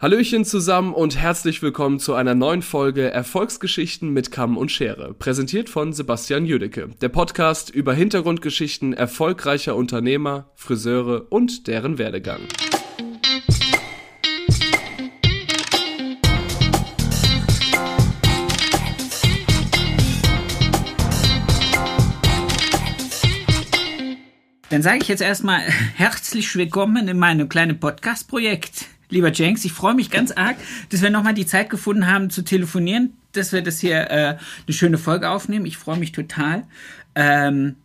Hallöchen zusammen und herzlich willkommen zu einer neuen Folge Erfolgsgeschichten mit Kamm und Schere, präsentiert von Sebastian Jüdecke, der Podcast über Hintergrundgeschichten erfolgreicher Unternehmer, Friseure und deren Werdegang. Dann sage ich jetzt erstmal herzlich willkommen in meinem kleinen Podcast-Projekt lieber Jenks. Ich freue mich ganz arg, dass wir nochmal die Zeit gefunden haben zu telefonieren, dass wir das hier äh, eine schöne Folge aufnehmen. Ich freue mich total. Ähm,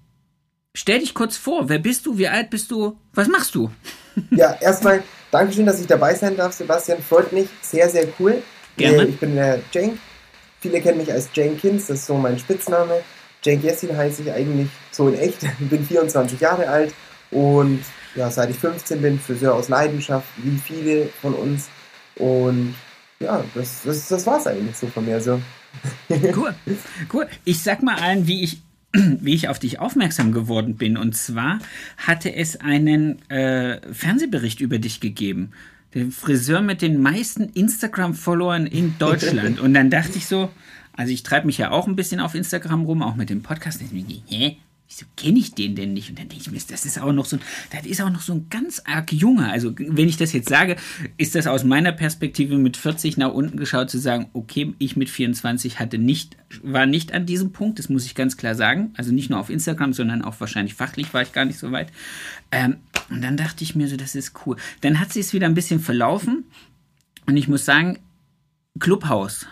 stell dich kurz vor. Wer bist du? Wie alt bist du? Was machst du? Ja, erstmal Dankeschön, dass ich dabei sein darf, Sebastian. Freut mich. Sehr, sehr cool. Gerne. Ich bin der Cenk. Viele kennen mich als Jenkins, das ist so mein Spitzname. Cenk Yessin heiße ich eigentlich so in echt. Ich bin 24 Jahre alt und ja, seit ich 15 bin, Friseur aus Leidenschaft, wie viele von uns. Und ja, das, das, das war es eigentlich so von mir. So. Cool, cool. Ich sag mal allen, wie ich wie ich auf dich aufmerksam geworden bin. Und zwar hatte es einen äh, Fernsehbericht über dich gegeben. Der Friseur mit den meisten Instagram-Followern in Deutschland. Und dann dachte ich so, also ich treibe mich ja auch ein bisschen auf Instagram rum, auch mit dem Podcast. Hä? Wieso kenne ich den denn nicht? Und dann denke ich mir, das ist auch noch so ein, das ist auch noch so ein ganz arg junger. Also, wenn ich das jetzt sage, ist das aus meiner Perspektive mit 40 nach unten geschaut zu sagen, okay, ich mit 24 hatte nicht, war nicht an diesem Punkt, das muss ich ganz klar sagen. Also nicht nur auf Instagram, sondern auch wahrscheinlich fachlich war ich gar nicht so weit. Ähm, und dann dachte ich mir so, das ist cool. Dann hat sie es wieder ein bisschen verlaufen. Und ich muss sagen, Clubhouse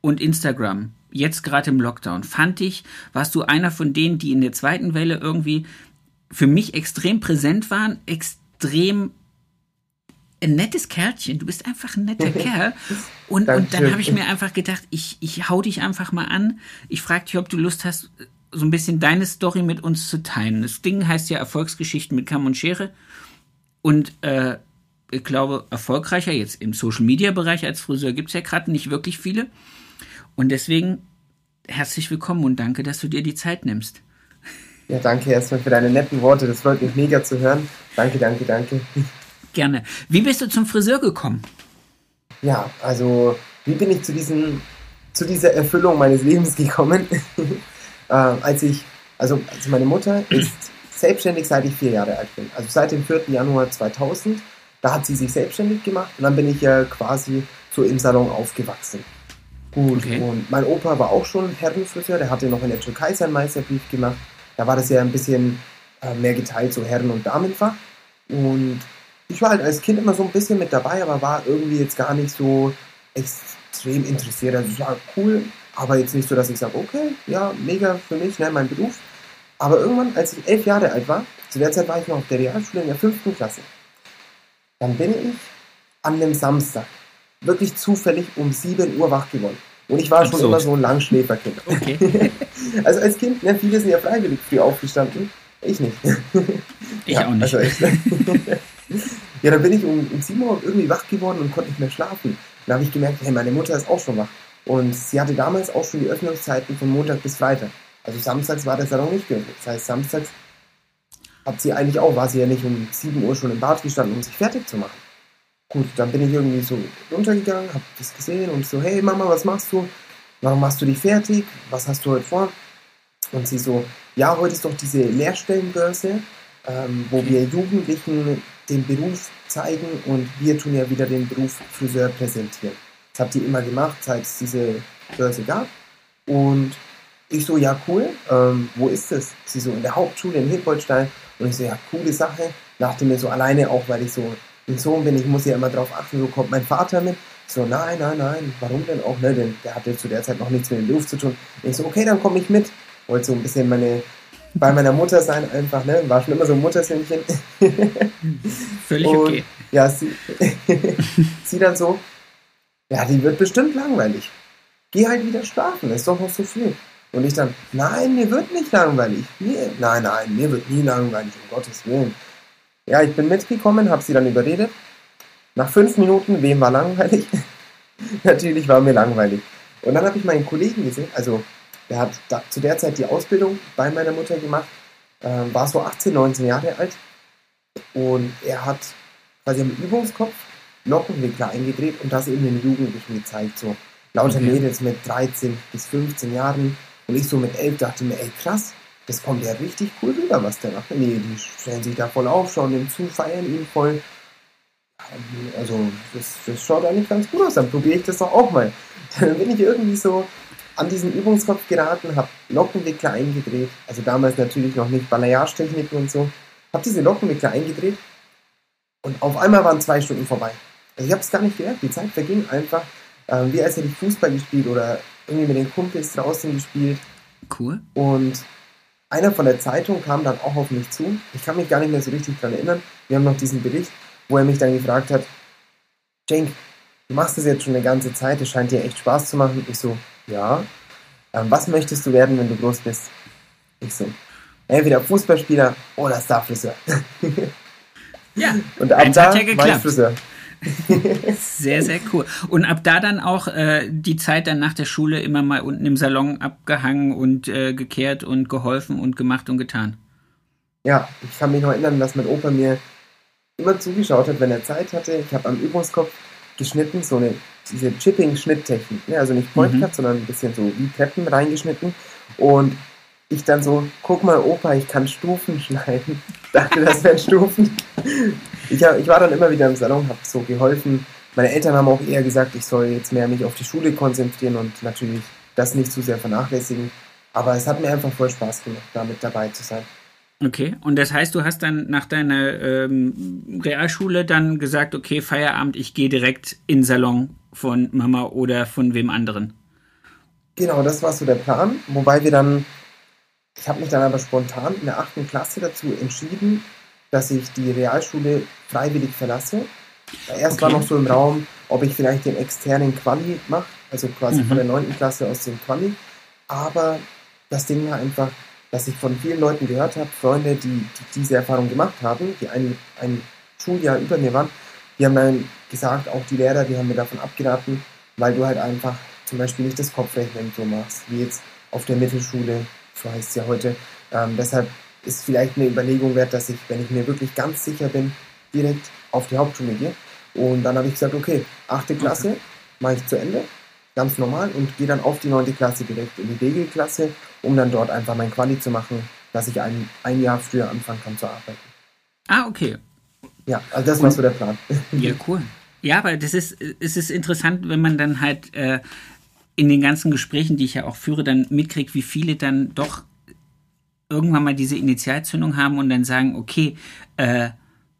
und Instagram jetzt gerade im Lockdown, fand ich, warst du einer von denen, die in der zweiten Welle irgendwie für mich extrem präsent waren, extrem ein nettes Kerlchen. Du bist einfach ein netter Kerl. Und, und dann habe ich mir einfach gedacht, ich, ich hau dich einfach mal an. Ich frage dich, ob du Lust hast, so ein bisschen deine Story mit uns zu teilen. Das Ding heißt ja Erfolgsgeschichten mit Kamm und Schere. Und äh, ich glaube, erfolgreicher jetzt im Social-Media-Bereich als Friseur gibt es ja gerade nicht wirklich viele. Und deswegen herzlich willkommen und danke, dass du dir die Zeit nimmst. Ja, danke erstmal für deine netten Worte. Das freut mich mega zu hören. Danke, danke, danke. Gerne. Wie bist du zum Friseur gekommen? Ja, also wie bin ich zu, diesem, zu dieser Erfüllung meines Lebens gekommen? äh, als ich, also, also meine Mutter ist selbstständig, seit ich vier Jahre alt bin. Also seit dem 4. Januar 2000. Da hat sie sich selbstständig gemacht und dann bin ich ja quasi so im Salon aufgewachsen. Gut, okay. und mein Opa war auch schon Herrenfriseur, der hatte noch in der Türkei seinen Meisterbrief gemacht. Da war das ja ein bisschen äh, mehr geteilt, so Herren- und Damenfach. Und ich war halt als Kind immer so ein bisschen mit dabei, aber war irgendwie jetzt gar nicht so extrem interessiert. Also es war cool, aber jetzt nicht so, dass ich sage, okay, ja, mega für mich, ne, mein Beruf. Aber irgendwann, als ich elf Jahre alt war, zu der Zeit war ich noch auf der Realschule in der fünften Klasse, dann bin ich an einem Samstag wirklich zufällig um 7 Uhr wach geworden. Und ich war Absurd. schon immer so ein Langschläferkind. Okay. also als Kind, ne, viele sind ja freiwillig früh aufgestanden. Ich nicht. Ich ja, auch nicht. Also ich, ja, dann bin ich um, um 7 Uhr irgendwie wach geworden und konnte nicht mehr schlafen. Dann habe ich gemerkt, hey, meine Mutter ist auch schon wach. Und sie hatte damals auch schon die Öffnungszeiten von Montag bis Freitag. Also samstags war das ja noch nicht geöffnet. Das heißt, samstags hat sie eigentlich auch, war sie ja nicht um 7 Uhr schon im Bad gestanden, um sich fertig zu machen. Gut, dann bin ich irgendwie so runtergegangen, habe das gesehen und so, hey Mama, was machst du? Warum machst du dich fertig? Was hast du heute vor? Und sie so, ja, heute ist doch diese Lehrstellenbörse, ähm, wo wir Jugendlichen den Beruf zeigen und wir tun ja wieder den Beruf Friseur präsentieren. Das hat die immer gemacht, seit es diese Börse gab. Und ich so, ja, cool, ähm, wo ist das? Sie so, in der Hauptschule in Hilpoltstein. Und ich so, ja, coole Sache. Dachte mir so alleine auch, weil ich so ein Sohn bin, ich muss ja immer darauf achten, so kommt mein Vater mit. So, nein, nein, nein, warum denn auch, ne? Denn der hatte zu der Zeit noch nichts mit dem Beruf zu tun. Und ich so, okay, dann komme ich mit. Wollte so ein bisschen meine, bei meiner Mutter sein einfach, ne? War schon immer so ein Muttersöhnchen. Völlig Und, okay. Ja, sie, sie dann so, ja, die wird bestimmt langweilig. Geh halt wieder schlafen, ist doch noch so früh. Und ich dann, nein, mir wird nicht langweilig. Mir, nein, nein, mir wird nie langweilig, um Gottes Willen. Ja, ich bin mitgekommen, habe sie dann überredet. Nach fünf Minuten, wem war langweilig? Natürlich war mir langweilig. Und dann habe ich meinen Kollegen gesehen, also der hat da, zu der Zeit die Ausbildung bei meiner Mutter gemacht, äh, war so 18, 19 Jahre alt und er hat quasi am Übungskopf Lockenwickler eingedreht und das eben den Jugendlichen gezeigt. So lauter okay. Mädels mit 13 bis 15 Jahren. Und ich so mit 11 dachte mir, ey krass, das kommt ja richtig cool rüber, was der macht. Nee, die stellen sich da voll auf, schauen ihm zu, feiern ihn voll. Also, das, das schaut eigentlich ganz gut aus. Dann probiere ich das doch auch mal. Dann bin ich irgendwie so an diesen Übungskopf geraten, habe Lockenwickler eingedreht. Also damals natürlich noch nicht Balayage-Techniken und so. Habe diese Lockenwickler eingedreht und auf einmal waren zwei Stunden vorbei. Also ich habe es gar nicht gemerkt. Die Zeit verging einfach, äh, wie als hätte ich Fußball gespielt oder irgendwie mit den Kumpels draußen gespielt. Cool. Und einer von der Zeitung kam dann auch auf mich zu. Ich kann mich gar nicht mehr so richtig daran erinnern. Wir haben noch diesen Bericht, wo er mich dann gefragt hat, Cenk, du machst das jetzt schon eine ganze Zeit, es scheint dir echt Spaß zu machen. Ich so, ja. Ähm, was möchtest du werden, wenn du groß bist? Ich so, entweder Fußballspieler oder Starfriseur. ja, und ab da war ich Friseur. Sehr, sehr cool. Und ab da dann auch äh, die Zeit dann nach der Schule immer mal unten im Salon abgehangen und äh, gekehrt und geholfen und gemacht und getan. Ja, ich kann mich noch erinnern, dass mein Opa mir immer zugeschaut hat, wenn er Zeit hatte. Ich habe am Übungskopf geschnitten, so eine diese Chipping-Schnitttechnik. Ne? Also nicht Point Cut, mhm. sondern ein bisschen so wie Treppen reingeschnitten. Und ich dann so, guck mal, Opa, ich kann Stufen schneiden. dachte, das wären Stufen. Ich, hab, ich war dann immer wieder im Salon, habe so geholfen. Meine Eltern haben auch eher gesagt, ich soll jetzt mehr mich auf die Schule konzentrieren und natürlich das nicht zu sehr vernachlässigen. Aber es hat mir einfach voll Spaß gemacht, damit dabei zu sein. Okay, und das heißt, du hast dann nach deiner ähm, Realschule dann gesagt, okay, Feierabend, ich gehe direkt in den Salon von Mama oder von wem anderen? Genau, das war so der Plan. Wobei wir dann, ich habe mich dann aber spontan in der achten Klasse dazu entschieden, dass ich die Realschule freiwillig verlasse. Erst okay. war noch so im Raum, ob ich vielleicht den externen Quali mache, also quasi mhm. von der neunten Klasse aus dem Quali. Aber das Ding war einfach, dass ich von vielen Leuten gehört habe, Freunde, die, die diese Erfahrung gemacht haben, die ein, ein Schuljahr über mir waren, die haben dann gesagt, auch die Lehrer, die haben mir davon abgeraten, weil du halt einfach zum Beispiel nicht das Kopfrechnen so machst, wie jetzt auf der Mittelschule, so heißt es ja heute. Ähm, deshalb ist vielleicht eine Überlegung wert, dass ich, wenn ich mir wirklich ganz sicher bin, direkt auf die Hauptschule gehe. Und dann habe ich gesagt, okay, achte Klasse okay. mache ich zu Ende, ganz normal, und gehe dann auf die neunte Klasse direkt in die Regelklasse, um dann dort einfach mein Quali zu machen, dass ich ein, ein Jahr früher anfangen kann zu arbeiten. Ah, okay. Ja, also das war so der Plan. Ja, cool. Ja, aber das ist, es ist interessant, wenn man dann halt äh, in den ganzen Gesprächen, die ich ja auch führe, dann mitkriegt, wie viele dann doch irgendwann mal diese Initialzündung haben und dann sagen, okay, äh,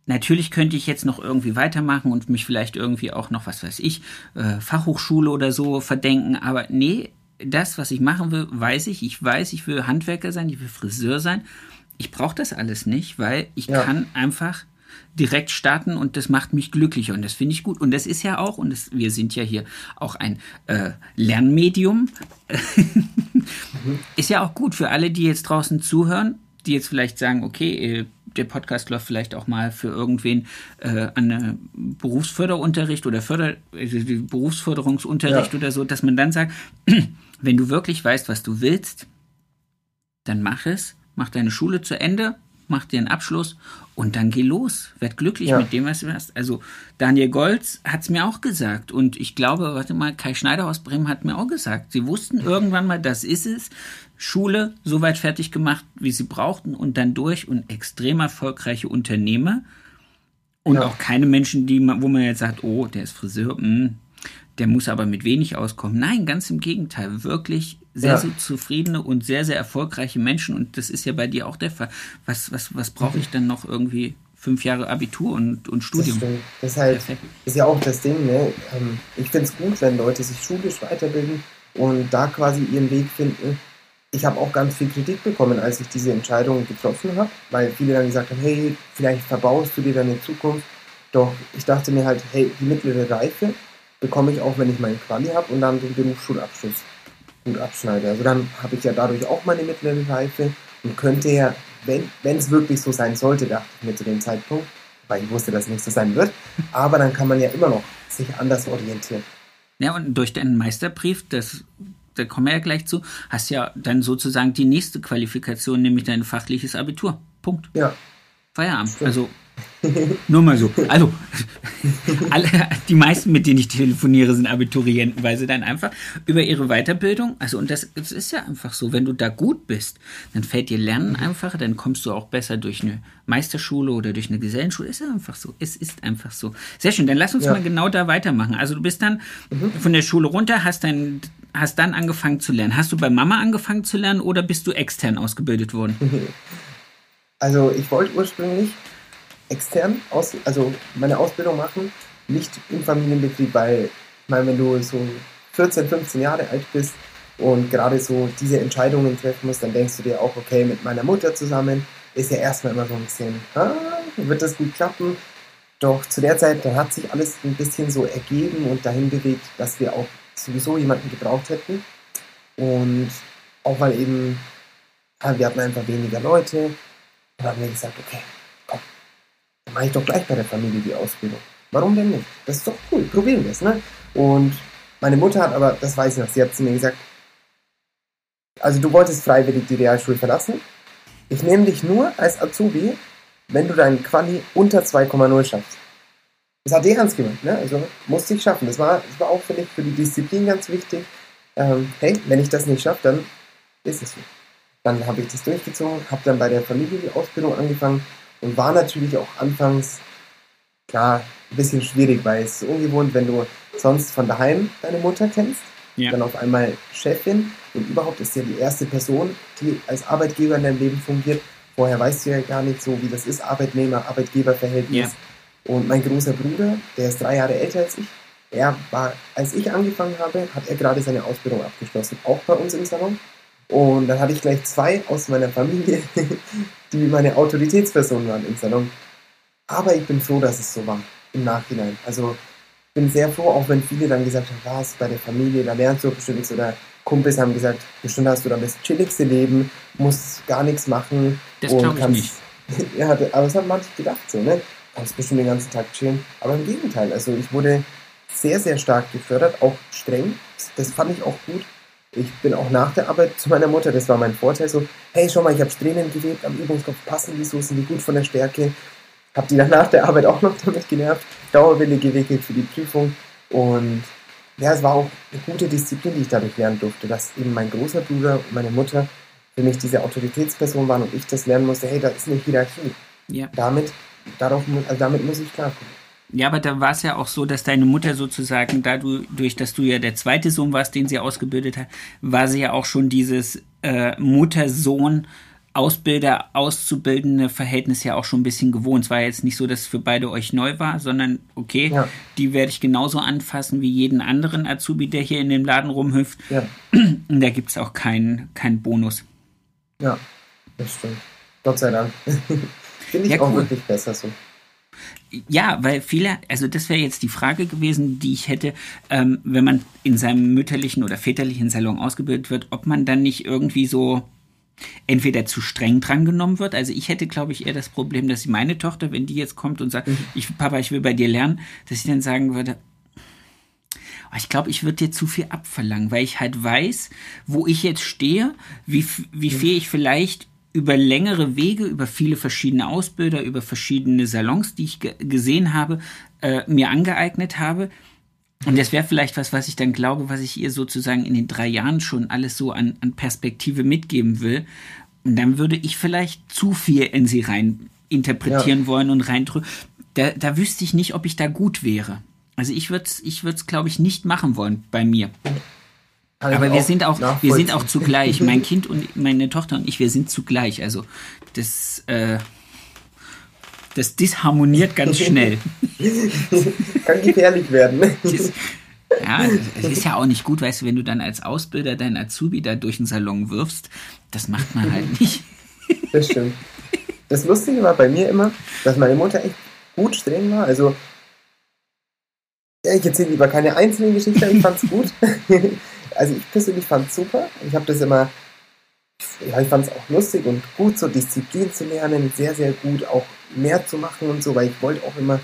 natürlich könnte ich jetzt noch irgendwie weitermachen und mich vielleicht irgendwie auch noch, was weiß ich, äh, Fachhochschule oder so verdenken, aber nee, das, was ich machen will, weiß ich. Ich weiß, ich will Handwerker sein, ich will Friseur sein. Ich brauche das alles nicht, weil ich ja. kann einfach direkt starten und das macht mich glücklicher und das finde ich gut. Und das ist ja auch, und das, wir sind ja hier auch ein äh, Lernmedium, ist ja auch gut für alle, die jetzt draußen zuhören, die jetzt vielleicht sagen, okay, äh, der Podcast läuft vielleicht auch mal für irgendwen äh, an Berufsförderunterricht oder Förder, also Berufsförderungsunterricht ja. oder so, dass man dann sagt, wenn du wirklich weißt, was du willst, dann mach es, mach deine Schule zu Ende, mach dir einen Abschluss und dann geh los. Werd glücklich ja. mit dem, was du hast. Also Daniel Golz hat es mir auch gesagt. Und ich glaube, warte mal, Kai Schneider aus Bremen hat mir auch gesagt. Sie wussten irgendwann mal, das ist es. Schule so weit fertig gemacht, wie sie brauchten und dann durch und extrem erfolgreiche Unternehmer. Und ja. auch keine Menschen, die, wo man jetzt sagt, oh, der ist Friseur, mh, hm, der muss aber mit wenig auskommen. Nein, ganz im Gegenteil. Wirklich sehr, ja. sehr zufriedene und sehr, sehr erfolgreiche Menschen. Und das ist ja bei dir auch der Fall. Was, was, was brauche ich denn noch irgendwie? Fünf Jahre Abitur und, und Studium. Das, das ist, halt, ist ja auch das Ding. Ne? Ähm, ich finde es gut, wenn Leute sich schulisch weiterbilden und da quasi ihren Weg finden. Ich habe auch ganz viel Kritik bekommen, als ich diese Entscheidung getroffen habe, weil viele dann gesagt haben, hey, vielleicht verbaust du dir deine Zukunft. Doch ich dachte mir halt, hey, die mittlere Reife bekomme ich auch, wenn ich meinen Quali habe und dann den Berufsschulabschluss gut abschneide. Also dann habe ich ja dadurch auch meine mittlere Reife und könnte ja, wenn es wirklich so sein sollte, dachte ich mir zu dem Zeitpunkt, weil ich wusste, dass es nicht so sein wird, aber dann kann man ja immer noch sich anders orientieren. Ja, und durch deinen Meisterbrief, das, da kommen wir ja gleich zu, hast ja dann sozusagen die nächste Qualifikation, nämlich dein fachliches Abitur. Punkt. Ja. Feierabend. Stimmt. Also Nur mal so. Also, alle, die meisten, mit denen ich telefoniere, sind Abiturienten, weil sie dann einfach über ihre Weiterbildung, also und das, das ist ja einfach so, wenn du da gut bist, dann fällt dir Lernen einfacher, dann kommst du auch besser durch eine Meisterschule oder durch eine Gesellenschule. Ist ja einfach so. Es ist einfach so. Sehr schön, dann lass uns ja. mal genau da weitermachen. Also du bist dann mhm. von der Schule runter, hast dein hast dann angefangen zu lernen. Hast du bei Mama angefangen zu lernen oder bist du extern ausgebildet worden? Also ich wollte ursprünglich extern, aus, also meine Ausbildung machen, nicht im Familienbetrieb, weil, meine, wenn du so 14, 15 Jahre alt bist und gerade so diese Entscheidungen treffen musst, dann denkst du dir auch, okay, mit meiner Mutter zusammen ist ja erstmal immer so ein bisschen, ah, wird das gut klappen? Doch zu der Zeit, da hat sich alles ein bisschen so ergeben und dahin bewegt, dass wir auch sowieso jemanden gebraucht hätten. Und auch weil eben, wir hatten einfach weniger Leute, dann haben wir gesagt, okay, dann mache ich doch gleich bei der Familie die Ausbildung. Warum denn nicht? Das ist doch cool, probieren wir es, ne? Und meine Mutter hat aber, das weiß ich noch, sie hat zu mir gesagt, also du wolltest freiwillig die Realschule verlassen. Ich nehme dich nur als Azubi, wenn du deinen Quali unter 2,0 schaffst. Das hat die ernst gemeint, ne? Also musste ich schaffen. Das war, das war auch für, mich, für die Disziplin ganz wichtig. Ähm, hey, wenn ich das nicht schaffe, dann ist es so. Dann habe ich das durchgezogen, habe dann bei der Familie die Ausbildung angefangen und war natürlich auch anfangs, klar, ein bisschen schwierig, weil es ist ungewohnt, wenn du sonst von daheim deine Mutter kennst, ja. dann auf einmal Chefin und überhaupt ist ja die erste Person, die als Arbeitgeber in deinem Leben fungiert. Vorher weißt du ja gar nicht so, wie das ist, Arbeitnehmer-Arbeitgeber-Verhältnis. Ja. Und mein großer Bruder, der ist drei Jahre älter als ich, er war, als ich angefangen habe, hat er gerade seine Ausbildung abgeschlossen, auch bei uns im Salon. Und dann hatte ich gleich zwei aus meiner Familie, die meine Autoritätspersonen waren im Salon. Aber ich bin froh, dass es so war im Nachhinein. Also ich bin sehr froh, auch wenn viele dann gesagt haben, was, bei der Familie, da lernst du bestimmt nichts. Oder Kumpels haben gesagt, bestimmt hast du dann das chilligste Leben, musst gar nichts machen. Das glaube ich nicht. ja, aber das haben manche gedacht so, ne? Kannst bestimmt den ganzen Tag chillen. Aber im Gegenteil, also ich wurde sehr, sehr stark gefördert, auch streng. Das fand ich auch gut ich bin auch nach der Arbeit zu meiner Mutter, das war mein Vorteil, so, hey, schau mal, ich habe Strähnen gewebt, am Übungskopf passen die so, sind die gut von der Stärke. Hab die dann nach der Arbeit auch noch damit genervt, Dauerwille gewickelt für die Prüfung und ja, es war auch eine gute Disziplin, die ich dadurch lernen durfte, dass eben mein großer Bruder und meine Mutter für mich diese Autoritätsperson waren und ich das lernen musste, hey, da ist eine Hierarchie. Ja. Damit, darauf, also damit muss ich klarkommen. Ja, aber da war es ja auch so, dass deine Mutter sozusagen, dadurch, dass du ja der zweite Sohn warst, den sie ausgebildet hat, war sie ja auch schon dieses äh, Mutter-Sohn- Ausbilder, auszubildende Verhältnis ja auch schon ein bisschen gewohnt. Es war jetzt nicht so, dass es für beide euch neu war, sondern okay, ja. die werde ich genauso anfassen wie jeden anderen Azubi, der hier in dem Laden rumhüpft. Ja. Und da gibt es auch keinen kein Bonus. Ja, das stimmt. Gott sei Dank. Finde ich ja, auch wirklich besser so. Ja, weil viele, also das wäre jetzt die Frage gewesen, die ich hätte, ähm, wenn man in seinem mütterlichen oder väterlichen Salon ausgebildet wird, ob man dann nicht irgendwie so entweder zu streng drangenommen wird. Also ich hätte, glaube ich, eher das Problem, dass meine Tochter, wenn die jetzt kommt und sagt, mhm. ich, Papa, ich will bei dir lernen, dass ich dann sagen würde, oh, ich glaube, ich würde dir zu viel abverlangen, weil ich halt weiß, wo ich jetzt stehe, wie, wie mhm. viel ich vielleicht über längere Wege, über viele verschiedene Ausbilder, über verschiedene Salons, die ich gesehen habe, äh, mir angeeignet habe. Und das wäre vielleicht was, was ich dann glaube, was ich ihr sozusagen in den drei Jahren schon alles so an, an Perspektive mitgeben will. Und dann würde ich vielleicht zu viel in sie rein interpretieren ja. wollen und reindrücken. Da, da wüsste ich nicht, ob ich da gut wäre. Also ich würde es, ich würde glaube ich, nicht machen wollen bei mir. Aber wir sind auch, wir sind auch zugleich. mein Kind und meine Tochter und ich, wir sind zugleich. Also das, äh, das disharmoniert ganz schnell. Kann gefährlich werden. Das, ja, es ist ja auch nicht gut, weißt du, wenn du dann als Ausbilder deinen Azubi da durch den Salon wirfst, das macht man halt nicht. Das stimmt. Das Lustige war bei mir immer, dass meine Mutter echt gut streng war. Also, ja, ich erzähle lieber keine einzelnen Geschichten, ich fand's gut also ich persönlich fand es super. Ich habe das immer, ja, ich fand es auch lustig und gut, so Disziplin zu lernen, sehr, sehr gut auch mehr zu machen und so, weil ich wollte auch immer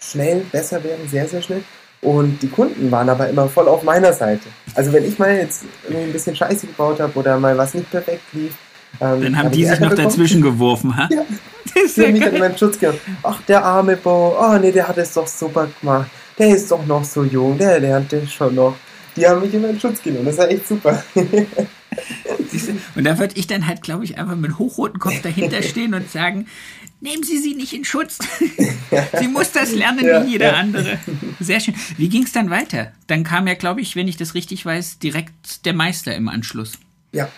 schnell besser werden, sehr, sehr schnell. Und die Kunden waren aber immer voll auf meiner Seite. Also wenn ich mal jetzt irgendwie ein bisschen Scheiße gebaut habe oder mal was nicht perfekt lief, ähm, dann haben hab die sich noch bekommen. dazwischen geworfen, ha? Ja, Die haben mich dann in Schutz genommen. Ach, der arme Bo, oh nee, der hat es doch super gemacht. Der ist doch noch so jung, der lernt das schon noch. Die haben mich immer in Schutz genommen, das war echt super. Und da würde ich dann halt, glaube ich, einfach mit hochrotem Kopf dahinter stehen und sagen, nehmen Sie sie nicht in Schutz. sie muss das lernen ja, wie jeder ja. andere. Sehr schön. Wie ging es dann weiter? Dann kam ja, glaube ich, wenn ich das richtig weiß, direkt der Meister im Anschluss. Ja,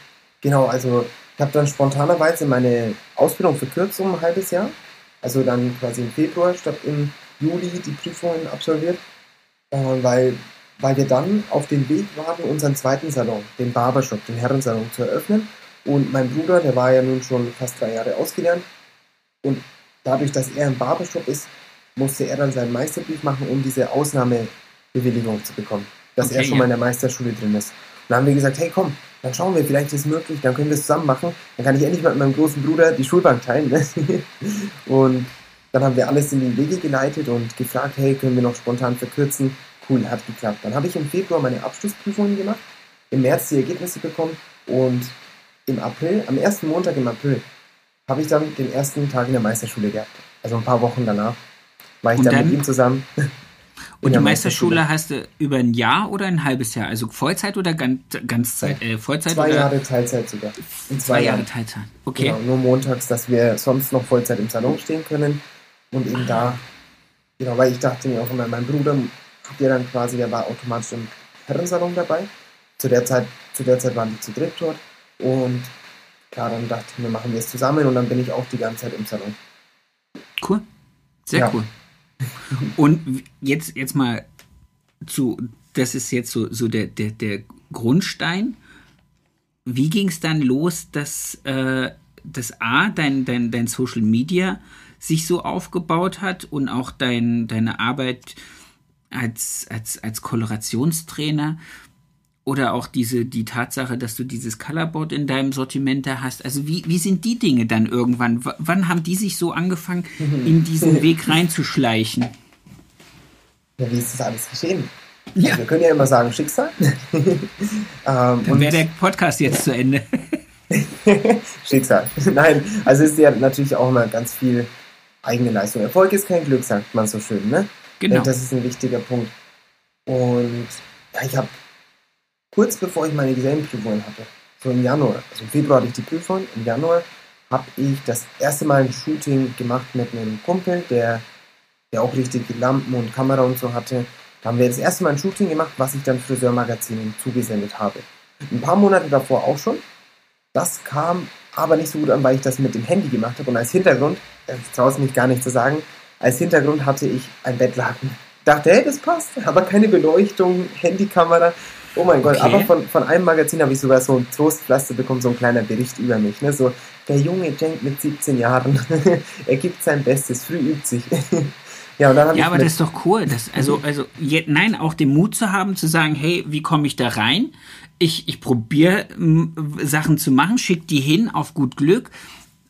genau. Also ich habe dann spontanerweise meine Ausbildung verkürzt um ein halbes Jahr. Also dann quasi im Februar statt im Juli die Prüfungen absolviert, äh, weil, weil wir dann auf dem Weg waren, unseren zweiten Salon, den Barbershop, den Herrensalon zu eröffnen. Und mein Bruder, der war ja nun schon fast drei Jahre ausgelernt, und dadurch, dass er im Barbershop ist, musste er dann seinen Meisterbrief machen, um diese Ausnahmebewilligung zu bekommen, dass okay, er schon ja. mal in der Meisterschule drin ist. Und dann haben wir gesagt, hey komm, dann schauen wir, vielleicht ist es möglich, dann können wir es zusammen machen. Dann kann ich endlich mal mit meinem großen Bruder die Schulbank teilen. Ne? und dann haben wir alles in die Wege geleitet und gefragt, hey, können wir noch spontan verkürzen? Cool, hat geklappt. Dann habe ich im Februar meine Abschlussprüfungen gemacht, im März die Ergebnisse bekommen und im April, am ersten Montag im April, habe ich dann den ersten Tag in der Meisterschule gehabt. Also ein paar Wochen danach war ich dann, dann, mit ihm zusammen. Und die Meisterschule, Meisterschule hast du über ein Jahr oder ein halbes Jahr? Also Vollzeit oder ganz, Ganzzeit? Äh, Vollzeit zwei oder? Jahre Teilzeit sogar. In zwei, zwei Jahre Teilzeit. Okay. Genau, nur montags, dass wir sonst noch Vollzeit im Salon stehen können. Und eben da, genau, weil ich dachte mir auch immer, mein Bruder hat ja dann quasi, der war automatisch im Herrensalon dabei. Zu der Zeit, zu der Zeit waren die zu dritt dort. Und klar, dann dachte ich mir, machen wir es zusammen und dann bin ich auch die ganze Zeit im Salon. Cool. Sehr ja. cool. Und jetzt, jetzt mal zu, das ist jetzt so, so der, der, der Grundstein. Wie ging es dann los, dass, äh, dass A, dein, dein, dein Social Media sich so aufgebaut hat und auch dein, deine Arbeit als, als, als Kolorationstrainer oder auch diese, die Tatsache, dass du dieses Colorboard in deinem Sortiment da hast. Also wie, wie sind die Dinge dann irgendwann? W wann haben die sich so angefangen, in diesen Weg reinzuschleichen? Ja, wie ist das alles geschehen? Ja. Also wir können ja immer sagen Schicksal. ähm, dann wäre der Podcast jetzt zu Ende. Schicksal. Nein, also ist ja natürlich auch immer ganz viel eigene Leistung. Erfolg ist kein Glück, sagt man so schön, ne? Genau. Das ist ein wichtiger Punkt. Und ja, ich habe kurz bevor ich meine Gesellenprüfungen hatte, so im Januar, also im Februar hatte ich die Prüfung, im Januar habe ich das erste Mal ein Shooting gemacht mit einem Kumpel, der, der auch richtig Lampen und Kamera und so hatte. Da haben wir das erste Mal ein Shooting gemacht, was ich dann Friseurmagazinen zugesendet habe. Ein paar Monate davor auch schon. Das kam aber nicht so gut an, weil ich das mit dem Handy gemacht habe. Und als Hintergrund, ich traue es mich gar nicht zu sagen, als Hintergrund hatte ich ein Bettlaken. Ich dachte, hey, das passt, aber keine Beleuchtung, Handykamera. Oh mein Gott, okay. aber von, von einem Magazin habe ich sogar so ein Trostpflaster bekommen, so ein kleiner Bericht über mich. Ne? So, der junge Cenk mit 17 Jahren, er gibt sein Bestes, früh übt sich. ja, und dann ja aber das ist doch cool. Das, also, also je, nein, auch den Mut zu haben, zu sagen, hey, wie komme ich da rein? Ich, ich probiere Sachen zu machen, schick die hin auf gut Glück.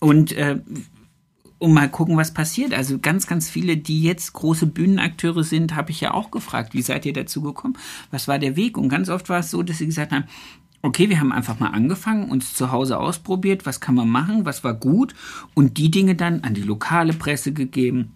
Und äh, und mal gucken, was passiert. Also ganz, ganz viele, die jetzt große Bühnenakteure sind, habe ich ja auch gefragt, wie seid ihr dazu gekommen? Was war der Weg? Und ganz oft war es so, dass sie gesagt haben, okay, wir haben einfach mal angefangen, uns zu Hause ausprobiert, was kann man machen, was war gut und die Dinge dann an die lokale Presse gegeben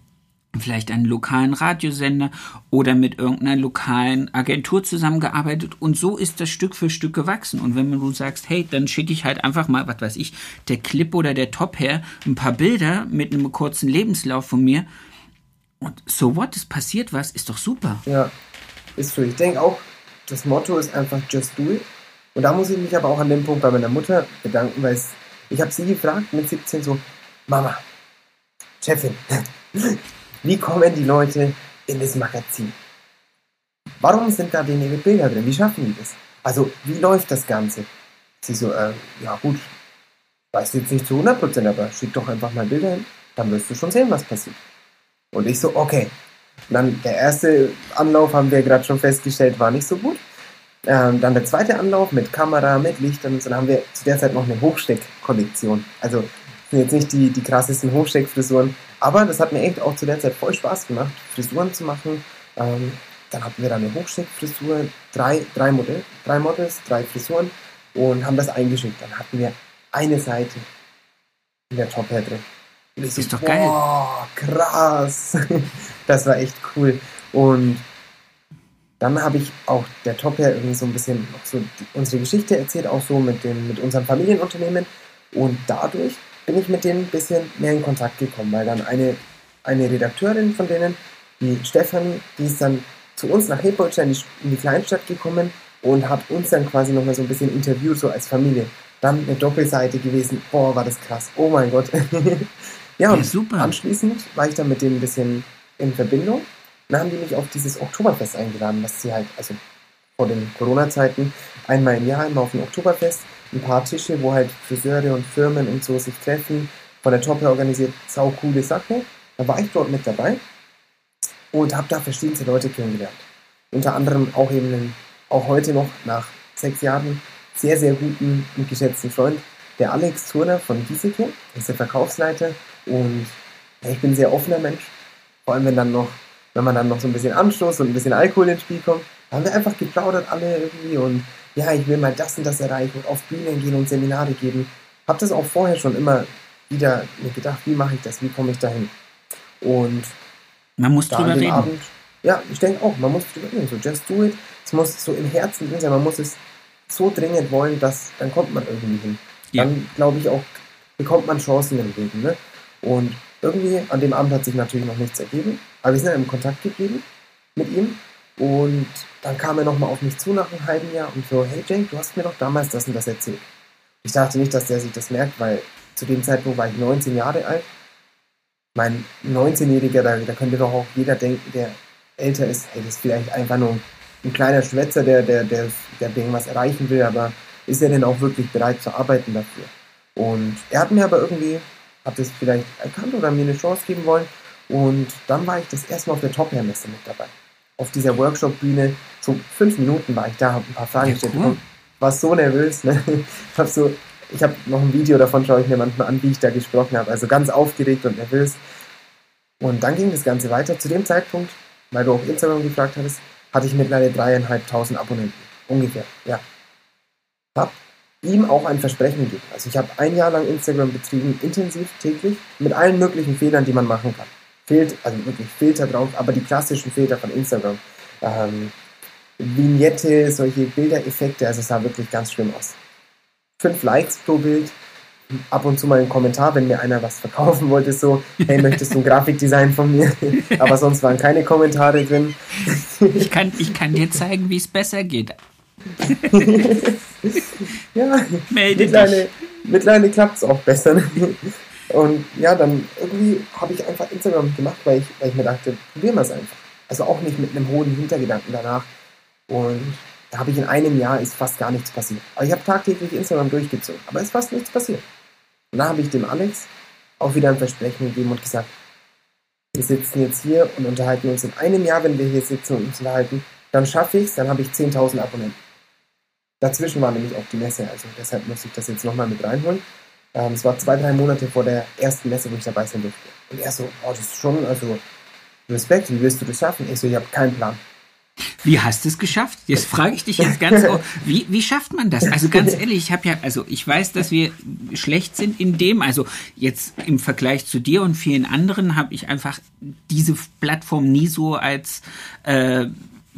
vielleicht einen lokalen Radiosender oder mit irgendeiner lokalen Agentur zusammengearbeitet und so ist das Stück für Stück gewachsen. Und wenn du sagst, hey, dann schicke ich halt einfach mal, was weiß ich, der Clip oder der Top her, ein paar Bilder mit einem kurzen Lebenslauf von mir und so what, es passiert was, ist doch super. Ja, ist so. Ich denke auch, das Motto ist einfach just do it. Und da muss ich mich aber auch an dem Punkt bei meiner Mutter bedanken, weil ich habe sie gefragt mit 17 so, Mama, Chefin, wie kommen die Leute in das Magazin? Warum sind da wenige Bilder drin? Wie schaffen die das? Also, wie läuft das Ganze? Sie so, äh, ja gut, weiß jetzt nicht zu 100%, aber schick doch einfach mal Bilder hin, dann wirst du schon sehen, was passiert. Und ich so, okay. Und dann der erste Anlauf, haben wir gerade schon festgestellt, war nicht so gut. Ähm, dann der zweite Anlauf mit Kamera, mit Lichtern und so, dann haben wir zu der Zeit noch eine Hochsteck-Kollektion. Also sind jetzt nicht die, die krassesten Hochsteckfrisuren, aber das hat mir echt auch zu der Zeit voll Spaß gemacht, Frisuren zu machen. Ähm, dann hatten wir da eine Hochsteckfrisur, drei, drei, Modell, drei Models, drei Frisuren und haben das eingeschickt. Dann hatten wir eine Seite in der Top Hair drin. Und ich so, Ist doch boah, krass. Das war echt cool. Und dann habe ich auch der Top her irgendwie so ein bisschen so unsere Geschichte erzählt, auch so mit, dem, mit unserem Familienunternehmen. Und dadurch bin ich mit denen ein bisschen mehr in Kontakt gekommen, weil dann eine, eine Redakteurin von denen, die Stefanie, die ist dann zu uns nach Hebholstein in die, in die Kleinstadt gekommen und hat uns dann quasi nochmal so ein bisschen interviewt, so als Familie. Dann eine Doppelseite gewesen. Boah, war das krass. Oh mein Gott. ja, und Ja, super. anschließend war ich dann mit denen ein bisschen in Verbindung. Dann haben die mich auf dieses Oktoberfest eingeladen, was sie halt, also vor den Corona-Zeiten, einmal im Jahr, immer auf dem Oktoberfest, ein paar Tische, wo halt Friseure und Firmen und so sich treffen, von der Top her organisiert, sau coole Sache. Da war ich dort mit dabei und habe da verschiedenste Leute kennengelernt. Unter anderem auch eben einen, auch heute noch nach sechs Jahren sehr, sehr guten und geschätzten Freund, der Alex Turner von Giesecke, ist der Verkaufsleiter und ja, ich bin ein sehr offener Mensch, vor allem wenn dann noch, wenn man dann noch so ein bisschen Anstoß und ein bisschen Alkohol ins Spiel kommt, da haben wir einfach geplaudert alle irgendwie und ja, ich will mal das und das erreichen und auf Bühnen gehen und Seminare geben. Hab das auch vorher schon immer wieder mir gedacht, wie mache ich das, wie komme ich dahin? Und Man muss drüber reden. Abend, ja, ich denke auch, man muss drüber reden, so just do it. Es muss so im Herzen drin sein, man muss es so dringend wollen, dass dann kommt man irgendwie hin. Ja. Dann glaube ich auch, bekommt man Chancen im Leben. Ne? Und irgendwie an dem Abend hat sich natürlich noch nichts ergeben, aber wir sind dann im Kontakt geblieben mit ihm. Und dann kam er nochmal auf mich zu nach einem halben Jahr und so, hey Jake, du hast mir doch damals das und das erzählt. Ich dachte nicht, dass der sich das merkt, weil zu dem Zeitpunkt war ich 19 Jahre alt. Mein 19-Jähriger, da, da könnte doch auch jeder denken, der älter ist, hey, das ist vielleicht einfach nur ein, ein kleiner Schwätzer, der, der, der, der irgendwas erreichen will, aber ist er denn auch wirklich bereit zu arbeiten dafür? Und er hat mir aber irgendwie, hat das vielleicht erkannt oder mir eine Chance geben wollen. Und dann war ich das erste Mal auf der Top Hair Messe mit dabei. Auf dieser Workshop-Bühne, so fünf Minuten war ich da, habe ein paar Fragen Ja, gestellt cool. bekommen. War so nervös, ne? Ich habe so, ich habe noch ein Video davon, schaue ich mir manchmal an, wie ich da gesprochen habe. Also ganz aufgeregt und nervös. Und dann ging das Ganze weiter. Zu dem Zeitpunkt, weil du auch Instagram gefragt hattest, hatte ich mittlerweile dreieinhalbtausend Abonnenten. Ungefähr, ja. Hab ihm auch ein Versprechen gegeben. Also ich habe ein Jahr lang Instagram betrieben, intensiv, täglich, mit allen möglichen Fehlern, die man machen kann. Fehlt, also wirklich Filter drauf, aber die klassischen Filter von Instagram. Ähm, Vignette, solche Bildereffekte, also es sah wirklich ganz schlimm aus. Fünf Likes pro Bild, ab und zu mal ein Kommentar, wenn mir einer was verkaufen wollte, so, hey, möchtest du ein Grafikdesign von mir? Aber sonst waren keine Kommentare drin. Ich kann, ich kann dir zeigen, wie es besser geht. Ja, Melde mittlerweile, dich. mittlerweile klappt es auch besser. Und ja, dann irgendwie habe ich einfach Instagram gemacht, weil ich, weil ich mir dachte, probieren wir es einfach. Also auch nicht mit einem hohen Hintergedanken danach. Und da habe ich in einem Jahr ist fast gar nichts passiert. Aber ich habe tagtäglich Instagram durchgezogen, aber es ist fast nichts passiert. Und da habe ich dem Alex auch wieder ein Versprechen gegeben und gesagt, wir sitzen jetzt hier und unterhalten uns in einem Jahr, wenn wir hier sitzen und uns unterhalten, dann schaffe ich es, dann habe ich 10.000 Abonnenten. Dazwischen war nämlich auch die Messe, also deshalb muss ich das jetzt nochmal mit reinholen. Ähm, es war zwei, drei Monate vor der ersten Messe, wo ich dabei sein durfte. Und er so, oh, das ist schon, also Respekt, wie willst du das schaffen? Ich so, ich habe keinen Plan. Wie hast du es geschafft? Jetzt frage ich dich jetzt ganz, wie, wie schafft man das? Also ganz ehrlich, ich habe ja, also ich weiß, dass wir schlecht sind in dem, also jetzt im Vergleich zu dir und vielen anderen habe ich einfach diese Plattform nie so als äh,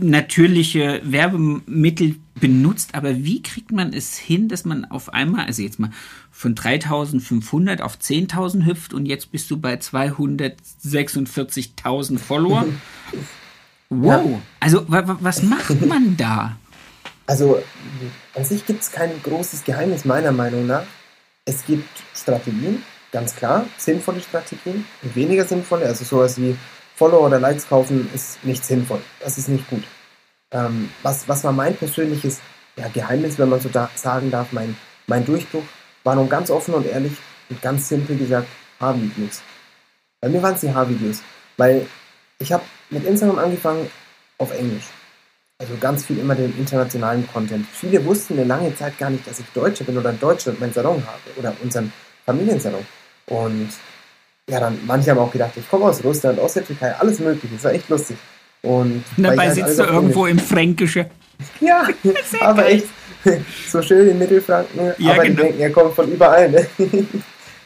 natürliche Werbemittel benutzt, aber wie kriegt man es hin, dass man auf einmal, also jetzt mal von 3500 auf 10.000 hüpft und jetzt bist du bei 246.000 Follower? Wow. Also wa wa was macht man da? Also an sich gibt es kein großes Geheimnis meiner Meinung nach. Es gibt Strategien, ganz klar, sinnvolle Strategien und weniger sinnvolle. Also sowas wie Follower oder Likes kaufen ist nicht sinnvoll. Das ist nicht gut. Ähm, was, was war mein persönliches ja, Geheimnis, wenn man so da sagen darf, mein, mein Durchbruch, war nun ganz offen und ehrlich und ganz simpel gesagt Haarvideos. Bei mir waren es die Haarvideos, weil ich habe mit Instagram angefangen auf Englisch. Also ganz viel immer den internationalen Content. Viele wussten eine lange Zeit gar nicht, dass ich Deutscher bin oder in Deutschland meinen Salon habe oder unseren Familiensalon. Und ja, dann manche haben auch gedacht, ich komme aus Russland, aus der Türkei, alles mögliche. Das war echt lustig. Und dabei halt sitzt du irgendwo im Fränkische. Ja, aber echt so schön in Mittelfranken, Ja, aber genau. die denken, er kommt von überall. Ne?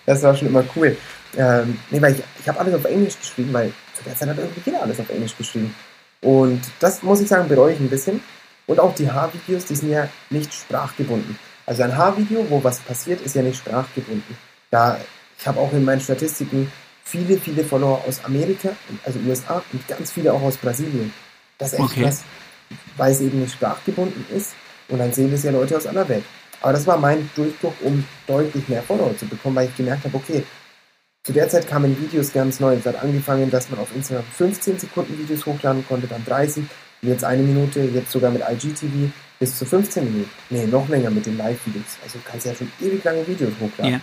Das war schon immer cool. Ähm, nee, weil ich, ich habe alles auf Englisch geschrieben, weil zu der Zeit hat irgendwie jeder alles auf Englisch geschrieben. Und das muss ich sagen, bereue ich ein bisschen. Und auch die Haarvideos, die sind ja nicht sprachgebunden. Also ein Haarvideo, wo was passiert, ist ja nicht sprachgebunden. Da, ich habe auch in meinen Statistiken viele, viele Follower aus Amerika, also USA und ganz viele auch aus Brasilien. Das ist echt Okay. krass, weil es eben nicht sprachgebunden ist und dann sehen das ja Leute aus aller Welt. Aber das war mein Durchbruch, um deutlich mehr Follower zu bekommen, weil ich gemerkt habe, okay, zu der Zeit kamen Videos ganz neu. Es hat angefangen, dass man auf Instagram 15 Sekunden Videos hochladen konnte, dann 30, und jetzt eine Minute, jetzt sogar mit IGTV bis zu 15 Minuten. Nee, noch länger mit den Live-Videos. Also du kannst ja schon ewig lange Videos hochladen. Ja.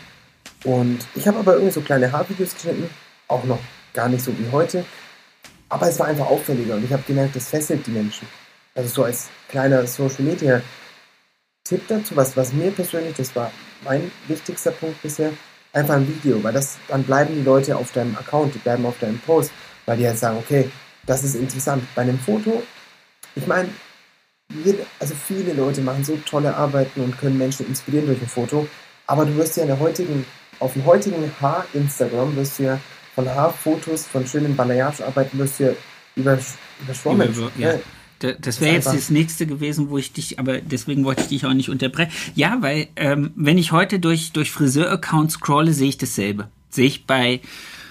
Und ich habe aber irgendwie so kleine Haarvideos geschnitten, auch noch gar nicht so wie heute. Aber es war einfach auffälliger und ich habe gemerkt, das fesselt die Menschen. Also so als kleiner Social Media Tipp dazu, was, was mir persönlich, das war mein wichtigster Punkt bisher, einfach ein Video, weil das, dann bleiben die Leute auf deinem Account, die bleiben auf deinem Post, weil die halt sagen, okay, das ist interessant. Bei einem Foto, ich meine, also viele Leute machen so tolle Arbeiten und können Menschen inspirieren durch ein Foto, aber du wirst ja in der heutigen, auf dem heutigen Haar-Instagram wirst du ja von Haarfotos, von schönen Balayage-Arbeiten wirst du ja übersch überschwommen. Über- ja. Da- Das wäre jetzt das nächste gewesen, wo ich dich, aber deswegen wollte ich dich auch nicht unterbrechen. Ja, weil ähm, wenn ich heute durch, durch Friseur-Accounts scrolle, sehe ich dasselbe. Sehe ich bei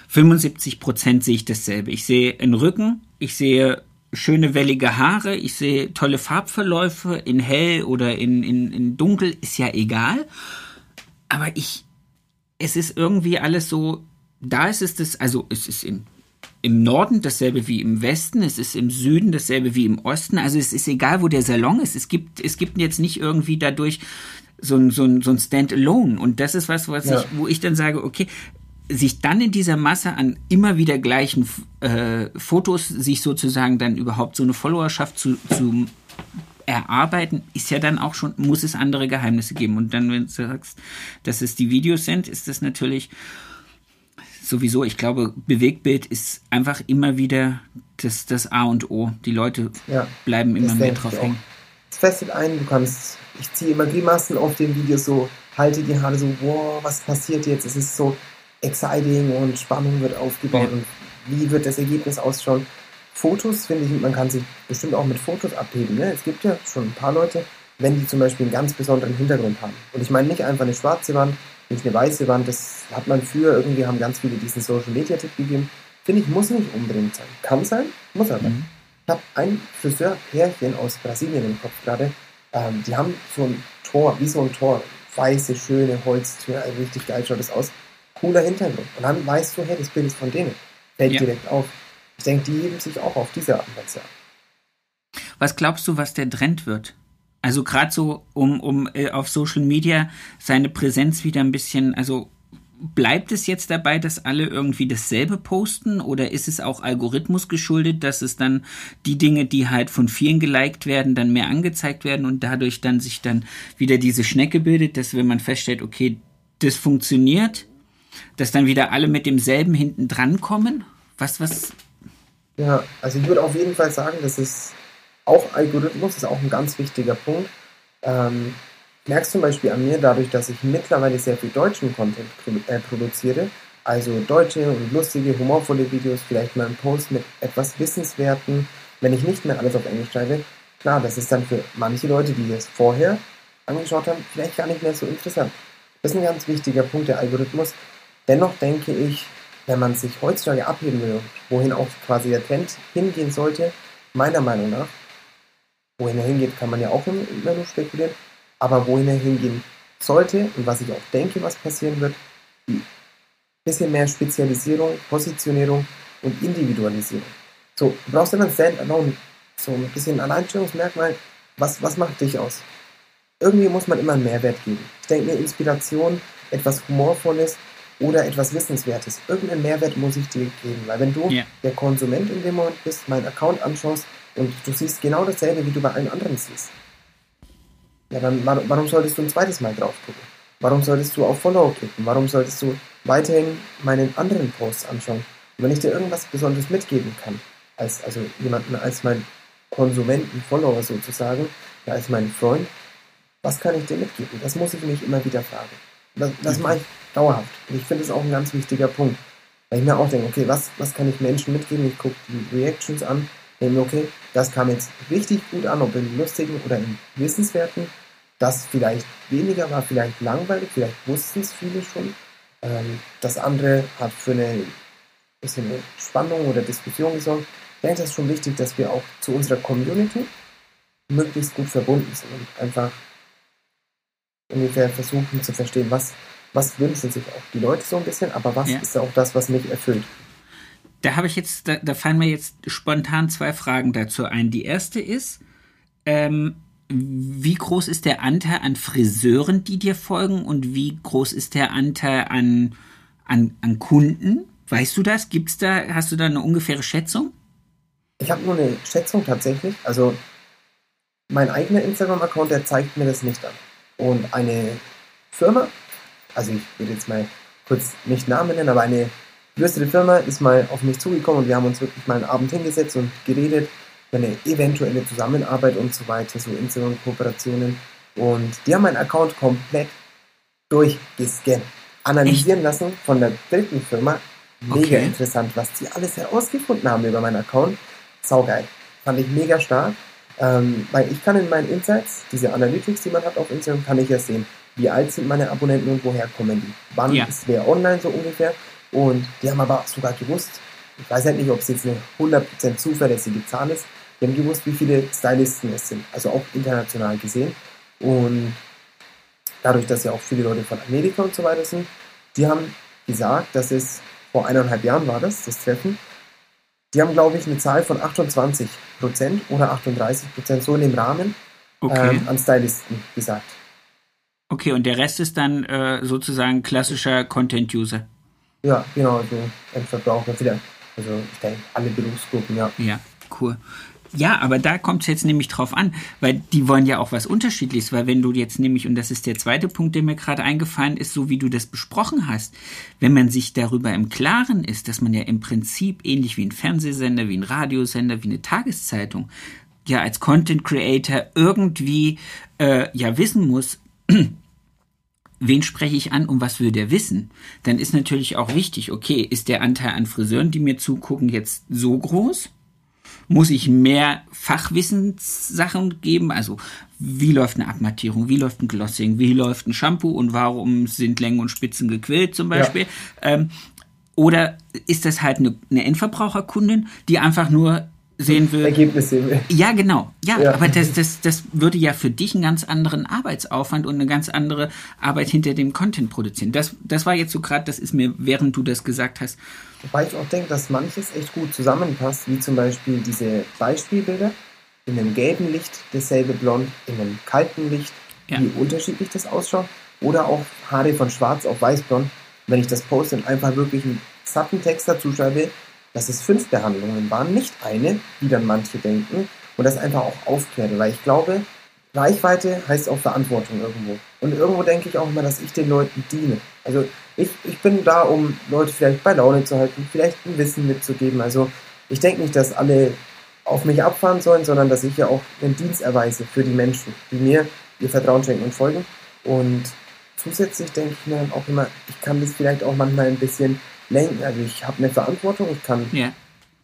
75 Prozent sehe ich dasselbe. Ich sehe einen Rücken, ich sehe schöne wellige Haare, ich sehe tolle Farbverläufe in hell oder in, in, in dunkel, ist ja egal. Aber ich, es ist irgendwie alles so, da ist es das, also es ist in, im Norden dasselbe wie im Westen, es ist im Süden dasselbe wie im Osten, also es ist egal, wo der Salon ist, es gibt, es gibt jetzt nicht irgendwie dadurch so ein, so ein, so ein Standalone und das ist was, was Ja. ich, wo ich dann sage, okay, sich dann in dieser Masse an immer wieder gleichen äh, Fotos, sich sozusagen dann überhaupt so eine Followerschaft zu, zu erarbeiten, ist ja dann auch schon, muss es andere Geheimnisse geben. Und dann, wenn du sagst, dass es die Videos sind, ist das natürlich sowieso, ich glaube, Bewegtbild ist einfach immer wieder das, das A und O. Die Leute Ja, bleiben immer mehr drauf hängen. Es fesselt ein, du kannst, ich ziehe immer Grimassen auf den Videos so, halte die Haare so, wow, was passiert jetzt? Es ist so exciting und Spannung wird aufgebaut Ja. und wie wird das Ergebnis ausschauen? Fotos, finde ich, man kann sich bestimmt auch mit Fotos abheben. Ne? Es gibt ja schon ein paar Leute, wenn die zum Beispiel einen ganz besonderen Hintergrund haben. Und ich meine nicht einfach eine schwarze Wand, nicht eine weiße Wand, das hat man früher, irgendwie haben ganz viele diesen Social Media Tipp gegeben. Finde ich, muss nicht unbedingt sein. Kann sein, muss aber. Mhm. Ich habe ein Friseurpärchen aus Brasilien im Kopf gerade. Ähm, die haben so ein Tor, wie so ein Tor. Weiße, schöne Holztür, also richtig geil schaut das aus. Cooler Hintergrund. Und dann weißt du, hey, das Bild ist von denen. Fällt Ja. direkt auf. Ich denke, die heben sich auch auf diese Art und Weise ab. Was glaubst du, was der Trend wird? Also gerade so, um, um äh, auf Social Media seine Präsenz wieder ein bisschen, also bleibt es jetzt dabei, dass alle irgendwie dasselbe posten oder ist es auch Algorithmus geschuldet, dass es dann die Dinge, die halt von vielen geliked werden, dann mehr angezeigt werden und dadurch dann sich dann wieder diese Schnecke bildet, dass wenn man feststellt, okay, das funktioniert, dass dann wieder alle mit demselben hinten dran kommen? Was, was? Ja, also ich würde auf jeden Fall sagen, das ist auch Algorithmus, ist auch ein ganz wichtiger Punkt. Ähm, merkst zum Beispiel an mir, dadurch, dass ich mittlerweile sehr viel deutschen Content äh, produziere, also deutsche und lustige, humorvolle Videos, vielleicht mal einen Post mit etwas Wissenswerten, wenn ich nicht mehr alles auf Englisch schreibe, klar, das ist dann für manche Leute, die es vorher angeschaut haben, vielleicht gar nicht mehr so interessant. Das ist ein ganz wichtiger Punkt, der Algorithmus. Dennoch denke ich, wenn man sich heutzutage abheben will, wohin auch quasi der Trend hingehen sollte, meiner Meinung nach, wohin er hingeht, kann man ja auch immer nur spekulieren, aber wohin er hingehen sollte und was ich auch denke, was passieren wird, ein bisschen mehr Spezialisierung, Positionierung und Individualisierung. So, du brauchst immer ein Standalone, so ein bisschen ein Alleinstellungsmerkmal, was, was macht dich aus? Irgendwie muss man immer einen Mehrwert geben. Ich denke mir, Inspiration, etwas Humorvolles oder etwas Wissenswertes. Irgendeinen Mehrwert muss ich dir geben, weil wenn du Ja. der Konsument in dem Moment bist, meinen Account anschaust und du siehst genau dasselbe, wie du bei allen anderen siehst, ja, dann wa- warum solltest du ein zweites Mal drauf gucken? Warum solltest du auf Follow klicken? Warum solltest du weiterhin meinen anderen Posts anschauen? Und wenn ich dir irgendwas Besonderes mitgeben kann, als also jemanden als mein Konsumenten, Follower sozusagen, ja, als mein Freund, was kann ich dir mitgeben? Das muss ich mich immer wieder fragen. Das, das mache ich dauerhaft. Und ich finde es auch ein ganz wichtiger Punkt. Weil ich mir auch denke, okay, was, was kann ich Menschen mitgeben? Ich gucke die Reactions an, denke mir, okay, das kam jetzt richtig gut an, ob in lustigen oder in wissenswerten. Das vielleicht weniger war, vielleicht langweilig, vielleicht wussten es viele schon. Ähm, das andere hat für eine bisschen eine Spannung oder Diskussion gesorgt. Ich denke, das ist schon wichtig, dass wir auch zu unserer Community möglichst gut verbunden sind und einfach ungefähr versuchen zu verstehen, was, was wünschen sich auch die Leute so ein bisschen, aber was ja. ist auch das, was mich erfüllt. Da habe ich jetzt, da, da, fallen mir jetzt spontan zwei Fragen dazu ein. Die erste ist, ähm, wie groß ist der Anteil an Friseuren, die dir folgen und wie groß ist der Anteil an, an, an Kunden? Weißt du das? Gibt's da, hast du da eine ungefähre Schätzung? Ich habe nur eine Schätzung tatsächlich. Also mein eigener Instagram-Account, der zeigt mir das nicht an. Und eine Firma, also ich würde jetzt mal kurz nicht Namen nennen, aber eine größere Firma ist mal auf mich zugekommen und wir haben uns wirklich mal einen Abend hingesetzt und geredet über eine eventuelle Zusammenarbeit und so weiter, so Instagram-Kooperationen. Und die haben meinen Account komplett durchgescannt, analysieren Echt? lassen von der dritten Firma. Mega okay. interessant, was die alles herausgefunden haben über meinen Account. Saugeil. Fand ich mega stark. Ähm, weil ich kann in meinen Insights, diese Analytics, die man hat auf Instagram, kann ich ja sehen, wie alt sind meine Abonnenten und woher kommen die. Wann ja. ist wer online so ungefähr. Und die haben aber sogar gewusst, ich weiß halt nicht, ob es jetzt eine 100% zuverlässige Zahl ist, die haben gewusst, wie viele Stylisten es sind, also auch international gesehen. Und dadurch, dass ja auch viele Leute von Amerika und so weiter sind, die haben gesagt, dass es vor eineinhalb Jahren war das, das Treffen, die haben, glaube ich, eine Zahl von 28% oder 38% so in dem Rahmen okay. ähm, an Stylisten gesagt. Okay, und der Rest ist dann äh, sozusagen klassischer Content-User. Ja, genau, also Endverbraucher, wieder. Also ich denke, alle Berufsgruppen, ja. Ja, cool. Ja, aber da kommt es jetzt nämlich drauf an, weil die wollen ja auch was Unterschiedliches, weil wenn du jetzt nämlich, und das ist der zweite Punkt, der mir gerade eingefallen ist, so wie du das besprochen hast, wenn man sich darüber im Klaren ist, dass man ja im Prinzip ähnlich wie ein Fernsehsender, wie ein Radiosender, wie eine Tageszeitung, ja als Content Creator irgendwie äh, ja wissen muss, wen spreche ich an und was will der wissen, dann ist natürlich auch wichtig, okay, ist der Anteil an Friseuren, die mir zugucken, jetzt so groß? Muss ich mehr Fachwissenssachen geben. Also wie läuft eine Abmattierung, wie läuft ein Glossing, wie läuft ein Shampoo und warum sind Längen und Spitzen gequillt zum Beispiel. Ja. Ähm, oder ist das halt eine, eine Endverbraucherkundin, die einfach nur sehen will. Ergebnisse. Ja, genau. Ja, ja, aber das, das, das würde ja für dich einen ganz anderen Arbeitsaufwand und eine ganz andere Arbeit hinter dem Content produzieren. Das, das war jetzt so gerade, das ist mir, während du das gesagt hast. Wobei ich auch denke, dass manches echt gut zusammenpasst, wie zum Beispiel diese Beispielbilder in einem gelben Licht, dasselbe Blond, in einem kalten Licht, ja. wie unterschiedlich das ausschaut. Oder auch Haare von schwarz auf weißblond. Wenn ich das poste und einfach wirklich einen satten Text dazu schreibe, dass es fünf Behandlungen waren, nicht eine, wie dann manche denken, und das einfach auch aufkläre, weil ich glaube, Reichweite heißt auch Verantwortung irgendwo. Und irgendwo denke ich auch immer, dass ich den Leuten diene. Also ich, ich bin da, um Leute vielleicht bei Laune zu halten, vielleicht ein Wissen mitzugeben. Also ich denke nicht, dass alle auf mich abfahren sollen, sondern dass ich ja auch einen Dienst erweise für die Menschen, die mir ihr Vertrauen schenken und folgen. Und zusätzlich denke ich mir auch immer, ich kann das vielleicht auch manchmal ein bisschen lenken. Also ich habe eine Verantwortung, ich kann yeah.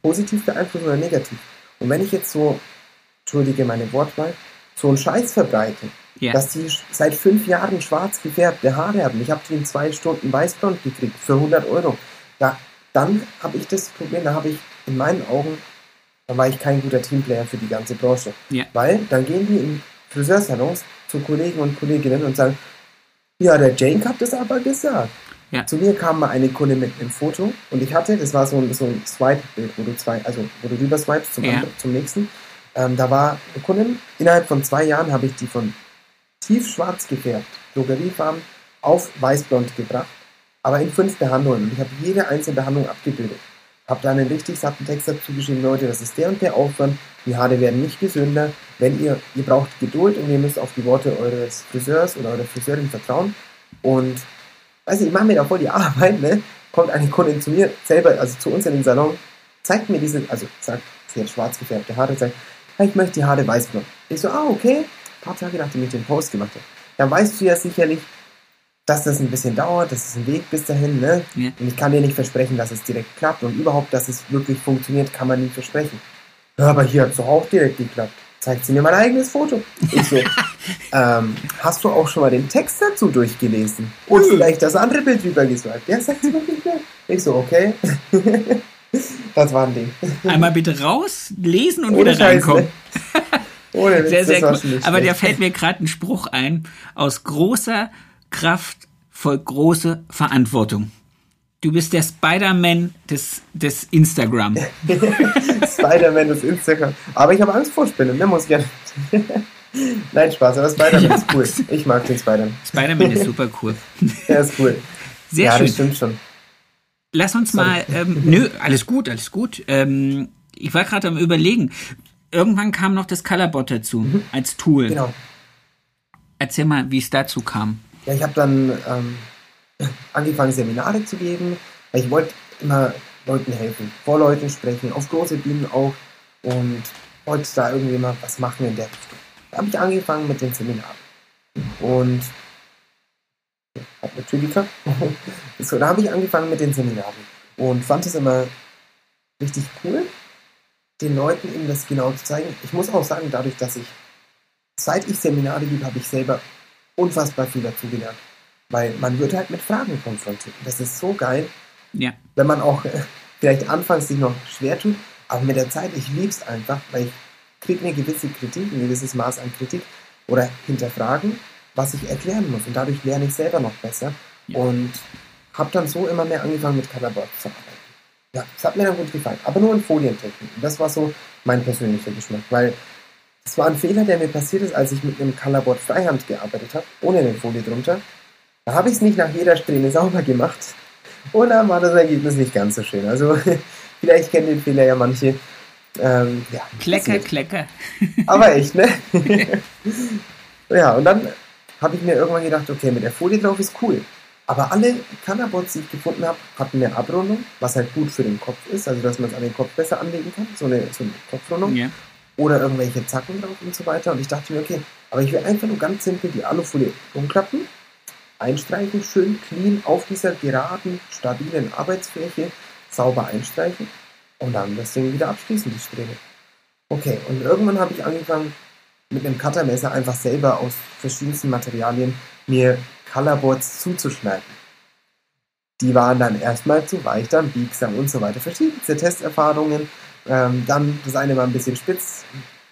positiv beeinflussen oder negativ. Und wenn ich jetzt so, entschuldige meine Wortwahl, so einen Scheiß verbreite, yeah. dass die seit fünf Jahren schwarz gefärbte Haare haben, ich habe die in zwei Stunden weißblond gekriegt für 100 Euro, da, dann habe ich das Problem, da habe ich in meinen Augen, da war ich kein guter Teamplayer für die ganze Branche. Yeah. Weil dann gehen die in Friseursalons zu Kollegen und Kolleginnen und sagen, ja, der Jane hat das aber gesagt. Ja. Zu mir kam mal eine Kunde mit einem Foto und ich hatte, das war so ein, so ein Swipe-Bild, wo du zwei, also wo du rüber swipest zum, ja. zum nächsten. Ähm, da war eine Kundin, innerhalb von zwei Jahren habe ich die von tiefschwarz gefärbt, Drogeriefarben, auf weißblond gebracht, aber in fünf Behandlungen. Und ich habe jede einzelne Behandlung abgebildet. Habe dann einen richtig satten Text dazu geschrieben, Leute, das ist der und der Aufwand, die Haare werden nicht gesünder, wenn ihr, ihr braucht Geduld und ihr müsst auf die Worte eures Friseurs oder eurer Friseurin vertrauen und weiß ich, ich mache mir da voll die Arbeit, ne? Kommt eine Kundin zu mir selber, also zu uns in den Salon, zeigt mir diese, also sagt, sie hat schwarz gefärbte Haare, sagt, ich möchte die Haare weißblond. Ich so, ah, okay. Ein paar Tage nachdem ich den Post gemacht habe. Dann weißt du ja sicherlich, dass das ein bisschen dauert, das ist ein Weg bis dahin, ne? Ja. Und ich kann dir nicht versprechen, dass es direkt klappt und überhaupt, dass es wirklich funktioniert, kann man nie versprechen. Ja, aber hier hat es doch auch direkt geklappt. Zeigt sie mir mein eigenes Foto. Ich so, ähm, hast du auch schon mal den Text dazu durchgelesen? Und vielleicht das andere Bild rübergeswiped? Ja, sagt sie nicht mehr. Ich so, okay. das war ein Ding. Einmal bitte raus, lesen und Ohne wieder Scheiß, reinkommen. ne? Ohne Witz, Sehr, sehr cool. Aber der schlecht. fällt mir gerade ein Spruch ein. Aus großer Kraft folgt große Verantwortung. Du bist der Spider-Man des, des Instagram. Spider-Man ist Instagram. Aber ich habe Angst vor Spinnen, ne? Muss ich ja. Nein, Spaß, aber Spider-Man ist cool. Ich mag den Spider-Man. Spider-Man ist super cool. Der ist cool. Sehr ja, schön. das stimmt schon. Lass uns mal, ähm, nö, alles gut, alles gut. Ähm, ich war gerade am überlegen. Irgendwann kam noch das Colorbot dazu als Tool. Genau. Erzähl mal, wie es dazu kam. Ja, ich habe dann ähm, angefangen, Seminare zu geben, weil ich wollte immer Leuten helfen, vor Leuten sprechen, auf große Bühnen auch und wollte da irgendwie mal was machen in der Richtung. Da habe ich angefangen mit den Seminaren. Und hat Tür geklappt. so, da habe ich angefangen mit den Seminaren und fand es immer richtig cool, den Leuten eben das genau zu zeigen. Ich muss auch sagen, dadurch, dass ich, seit ich Seminare gebe, habe ich selber unfassbar viel dazugelernt. Weil man wird halt mit Fragen konfrontiert. Das ist so geil, Ja, wenn man auch äh, vielleicht anfangs sich noch schwer tut, aber mit der Zeit, ich liebe es einfach, weil ich kriege eine gewisse Kritik, ein gewisses Maß an Kritik oder hinterfragen, was ich erklären muss. Und dadurch lerne ich selber noch besser Ja. und habe dann so immer mehr angefangen mit Colorboard zu arbeiten. Ja, es hat mir dann gut gefallen, aber nur in Folientechnik. Und das war so mein persönlicher Geschmack, weil es war ein Fehler, der mir passiert ist, als ich mit einem Colorboard Freihand gearbeitet habe, ohne eine Folie drunter. Da habe ich es nicht nach jeder Strähne sauber gemacht. Und dann war das Ergebnis nicht ganz so schön. Also vielleicht kennen den Fehler ja manche. Ähm, ja, Klecker, passiert. Klecker. Aber echt, ne? ja, und dann habe ich mir irgendwann gedacht, okay, mit der Folie drauf ist cool. Aber alle Cannabots, die ich gefunden habe, hatten eine Abrundung, was halt gut für den Kopf ist, also dass man es an den Kopf besser anlegen kann, so eine, so eine Kopfrundung. Ja. Oder irgendwelche Zacken drauf und so weiter. Und ich dachte mir, okay, aber ich will einfach nur ganz simpel die Alufolie umklappen, einstreichen, schön clean auf dieser geraden, stabilen Arbeitsfläche sauber einstreichen und dann das Ding wieder abschließen, die Strähne. Okay, und irgendwann habe ich angefangen, mit einem Cuttermesser einfach selber aus verschiedensten Materialien mir Colorboards zuzuschneiden. Die waren dann erstmal zu weich, dann biegsam und so weiter. Verschiedenste Testerfahrungen. Ähm, dann das eine war ein bisschen spitz,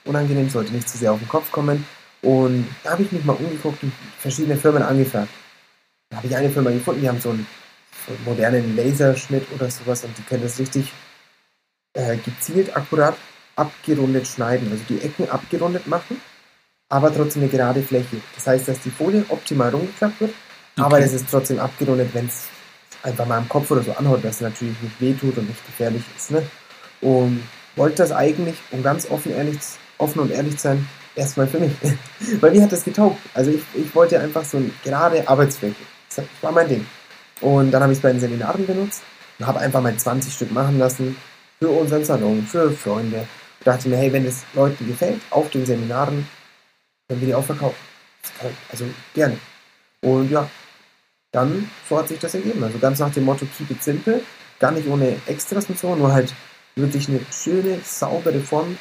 unangenehm, sollte nicht zu sehr auf den Kopf kommen. Und da habe ich mich mal umgeguckt und verschiedene Firmen angefragt. Da habe ich eine Firma gefunden, die haben so einen, so einen modernen Laserschnitt oder sowas und die können das richtig äh, gezielt, akkurat abgerundet schneiden, also die Ecken abgerundet machen, aber trotzdem eine gerade Fläche. Das heißt, dass die Folie optimal rumgeklappt wird, aber Okay. es ist trotzdem abgerundet, wenn es einfach mal am Kopf oder so anhaut, dass es natürlich nicht wehtut und nicht gefährlich ist. Ne? Und wollte das eigentlich, um ganz offen, ehrlich, offen und ehrlich zu sein, erstmal für mich. Weil mir hat das getaugt. Also ich, ich wollte einfach so eine gerade Arbeitsfläche. Das war mein Ding. Und dann habe ich es bei den Seminaren benutzt und habe einfach mal 20 Stück machen lassen für unseren Salon, für Freunde. Und dachte mir, hey, wenn es Leuten gefällt, auf den Seminaren, dann will ich auch verkaufen. Also gerne. Und ja, dann so hat sich das ergeben. Also ganz nach dem Motto Keep it simple, gar nicht ohne Extras und so, nur halt wirklich eine schöne, saubere Form,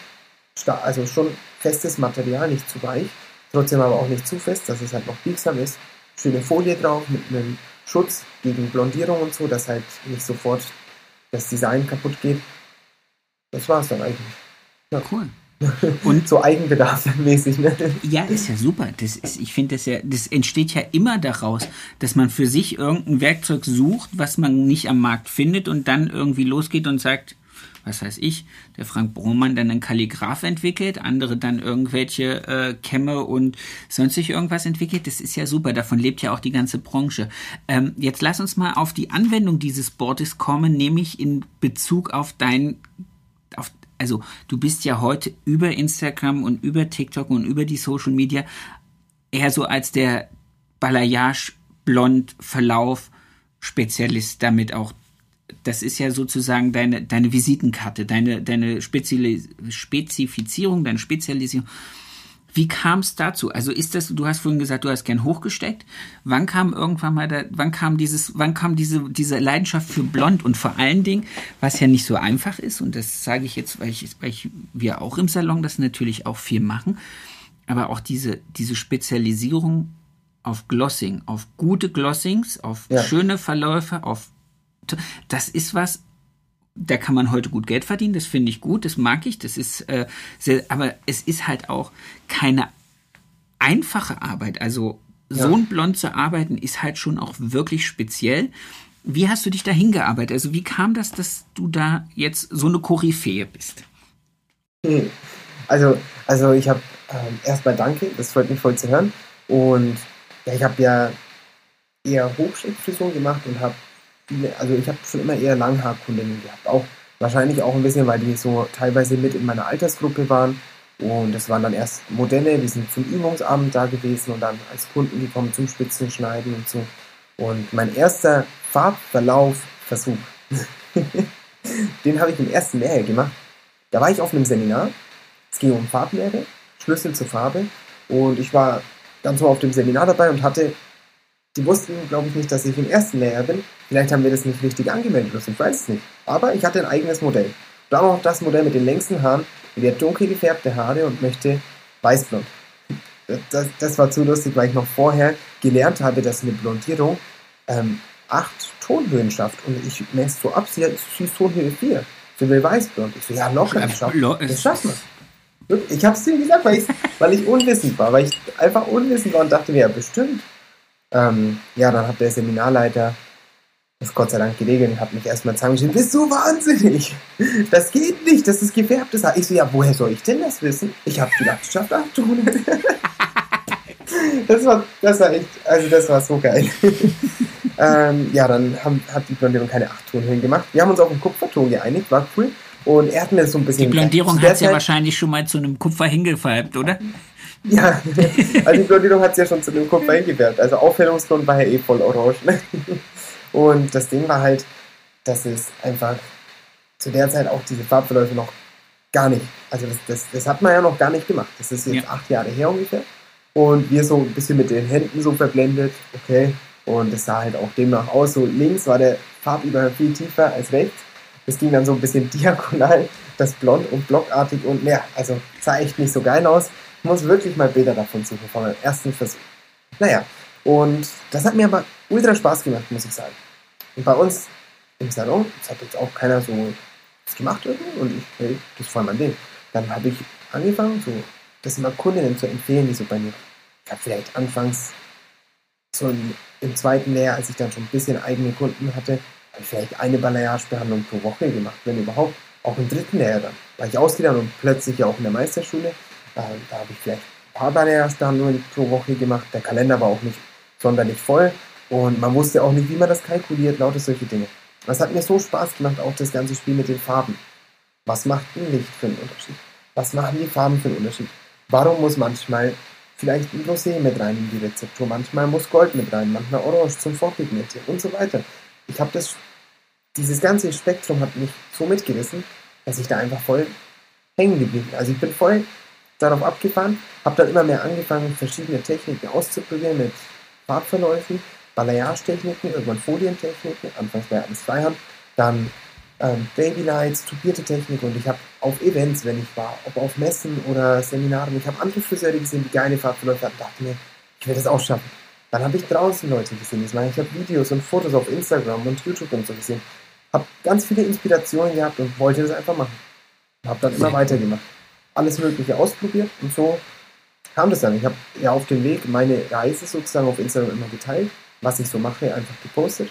also schon festes Material, nicht zu weich, trotzdem aber auch nicht zu fest, dass es halt noch biegsam ist. Schöne Folie drauf mit einem Schutz gegen Blondierung und so, dass halt nicht sofort das Design kaputt geht. Das war's dann eigentlich. Cool. Und So eigenbedarfmäßig, ne? Ja, ist ja super. Das ist, ich finde das ja, das entsteht ja immer daraus, dass man für sich irgendein Werkzeug sucht, was man nicht am Markt findet und dann irgendwie losgeht und sagt, was weiß ich, der Frank Brohmann dann einen Kalligraph entwickelt, andere dann irgendwelche äh, Kämme und sonstig irgendwas entwickelt. Das ist ja super. Davon lebt ja auch die ganze Branche. Ähm, jetzt lass uns mal auf die Anwendung dieses Boards kommen, nämlich in Bezug auf dein auf, also du bist ja heute über Instagram und über TikTok und über die Social Media eher so als der Balayage Blond Verlauf Spezialist damit auch. Das ist ja sozusagen deine, deine Visitenkarte, deine, deine Spezifizierung, deine Spezialisierung. Wie kam es dazu? Also ist das, du hast vorhin gesagt, du hast gern hochgesteckt. Wann kam irgendwann mal da, wann kam dieses, wann kam diese, diese Leidenschaft für blond und vor allen Dingen, was ja nicht so einfach ist, und das sage ich jetzt, weil, ich, weil ich, wir auch im Salon das natürlich auch viel machen, aber auch diese, diese Spezialisierung auf Glossing, auf gute Glossings, auf ja. schöne Verläufe, auf das ist was, da kann man heute gut Geld verdienen, das finde ich gut, das mag ich, das ist äh, sehr, aber es ist halt auch keine einfache Arbeit. Also ja. so ein Blond zu arbeiten ist halt schon auch wirklich speziell. Wie hast du dich da hingearbeitet? Also wie kam das, dass du da jetzt so eine Koryphäe bist? Hm. Also, also ich habe ähm, erstmal danke, das freut mich voll zu hören. Und ja, ich habe ja eher Hochschnittfrisuren gemacht und habe also ich habe schon immer eher Langhaarkundinnen gehabt. Auch wahrscheinlich auch ein bisschen, weil die so teilweise mit in meiner Altersgruppe waren. Und das waren dann erst Modelle, die sind zum Übungsabend da gewesen und dann als Kunden gekommen zum Spitzenschneiden und so. Und mein erster Farbverlaufversuch, den habe ich im ersten Lehrjahr gemacht. Da war ich auf einem Seminar. Es ging um Farblehre, Schlüssel zur Farbe. Und ich war dann so auf dem Seminar dabei und hatte die wussten, glaube ich, nicht, dass ich im ersten Lehrjahr bin. Vielleicht haben wir das nicht richtig angemeldet ich weiß es nicht. Aber ich hatte ein eigenes Modell. Dann auch das Modell mit den längsten Haaren. Hat dunkel gefärbte Haare und möchte weißblond. Das, das, war zu lustig, weil ich noch vorher gelernt habe, dass eine Blondierung ähm, acht Tonhöhen schafft. Und ich messe so ab, sie, sie ist Tonhöhe 4. Sie will weißblond. Ich so, ja, locker, das, schaff, das schaffen wir. Ich habe es dir gesagt, weil, weil ich unwissend war, weil ich einfach unwissend war und dachte mir, ja, bestimmt. Ähm, ja, dann hat der Seminarleiter das Gott sei Dank geregelt und hat mich erstmal zusammengeschrieben, bist du wahnsinnig? Das geht nicht, das ist gefärbtes Haar. Ich so, ja, woher soll ich denn das wissen? Ich habe gedacht, ich schaffe abtun. das war, das war echt, also das war so geil. ähm, ja, dann haben, hat die Blondierung keine acht Tonhöhen gemacht. Wir haben uns auf einen Kupferton geeinigt, war cool. Und er hat mir so ein bisschen. Die Blondierung hat ja wahrscheinlich schon mal zu einem Kupfer hingefärbt, oder? Ja, also die Blondierung hat es ja schon zu dem Kupfer hingefärbt. Also Aufhellungsgrund war ja eh voll orange. Ne? Und das Ding war halt, dass es einfach zu der Zeit auch diese Farbverläufe noch gar nicht, also das, das, das hat man ja noch gar nicht gemacht. Das ist jetzt ja. acht Jahre her ungefähr. Und wir so ein bisschen mit den Händen so verblendet, okay. Und es sah halt auch demnach aus. So links war der Farbüberhang viel tiefer als rechts. Es ging dann so ein bisschen diagonal, das blond und blockartig und ja, also sah echt nicht so geil aus. Ich muss wirklich mal Bilder davon suchen, von meinem ersten Versuch. Naja, und das hat mir aber ultra Spaß gemacht, muss ich sagen. Und bei uns im Salon, das hat jetzt auch keiner so gemacht irgendwie und ich, hey, das voll mein Ding. Dann habe ich angefangen, so das immer Kundinnen zu empfehlen, die so bei mir. Ich habe vielleicht anfangs so im, im zweiten Lehrjahr, als ich dann schon ein bisschen eigene Kunden hatte, habe ich vielleicht eine Balayage-Behandlung pro Woche gemacht, wenn überhaupt. Auch im dritten Lehrjahr dann. War ich ausgelernt und plötzlich auch in der Meisterschule. Da, da habe ich vielleicht ein paar Balayage-Behandlungen pro Woche gemacht. Der Kalender war auch nicht sonderlich voll und man wusste auch nicht, wie man das kalkuliert, lauter solche Dinge. Das hat mir so Spaß gemacht, auch das ganze Spiel mit den Farben. Was macht ein Licht für einen Unterschied? Was machen die Farben für einen Unterschied? Warum muss manchmal vielleicht ein Rosé mit rein in die Rezeptur, manchmal muss Gold mit rein, manchmal Orange zum Vorpigmentieren und so weiter. Ich habe das, dieses ganze Spektrum hat mich so mitgerissen, dass ich da einfach voll hängen geblieben bin. Also ich bin voll darauf abgefahren, habe dann immer mehr angefangen, verschiedene Techniken auszuprobieren mit Farbverläufen, Balayage-Techniken, irgendwann Folientechniken, anfangs war ja alles Freihand, dann ähm, Babylights, tubierte Technik und ich habe auf Events, wenn ich war, ob auf Messen oder Seminaren, ich habe andere Friseure gesehen, die geile Farbverläufe hatten, dachte mir, ich will das auch schaffen. Dann habe ich draußen Leute gesehen, ich habe Videos und Fotos auf Instagram und YouTube und so gesehen, habe ganz viele Inspirationen gehabt und wollte das einfach machen. Habe dann immer weitergemacht. Alles Mögliche ausprobiert und so kam das dann. Ich habe ja auf dem Weg meine Reise sozusagen auf Instagram immer geteilt, was ich so mache, einfach gepostet.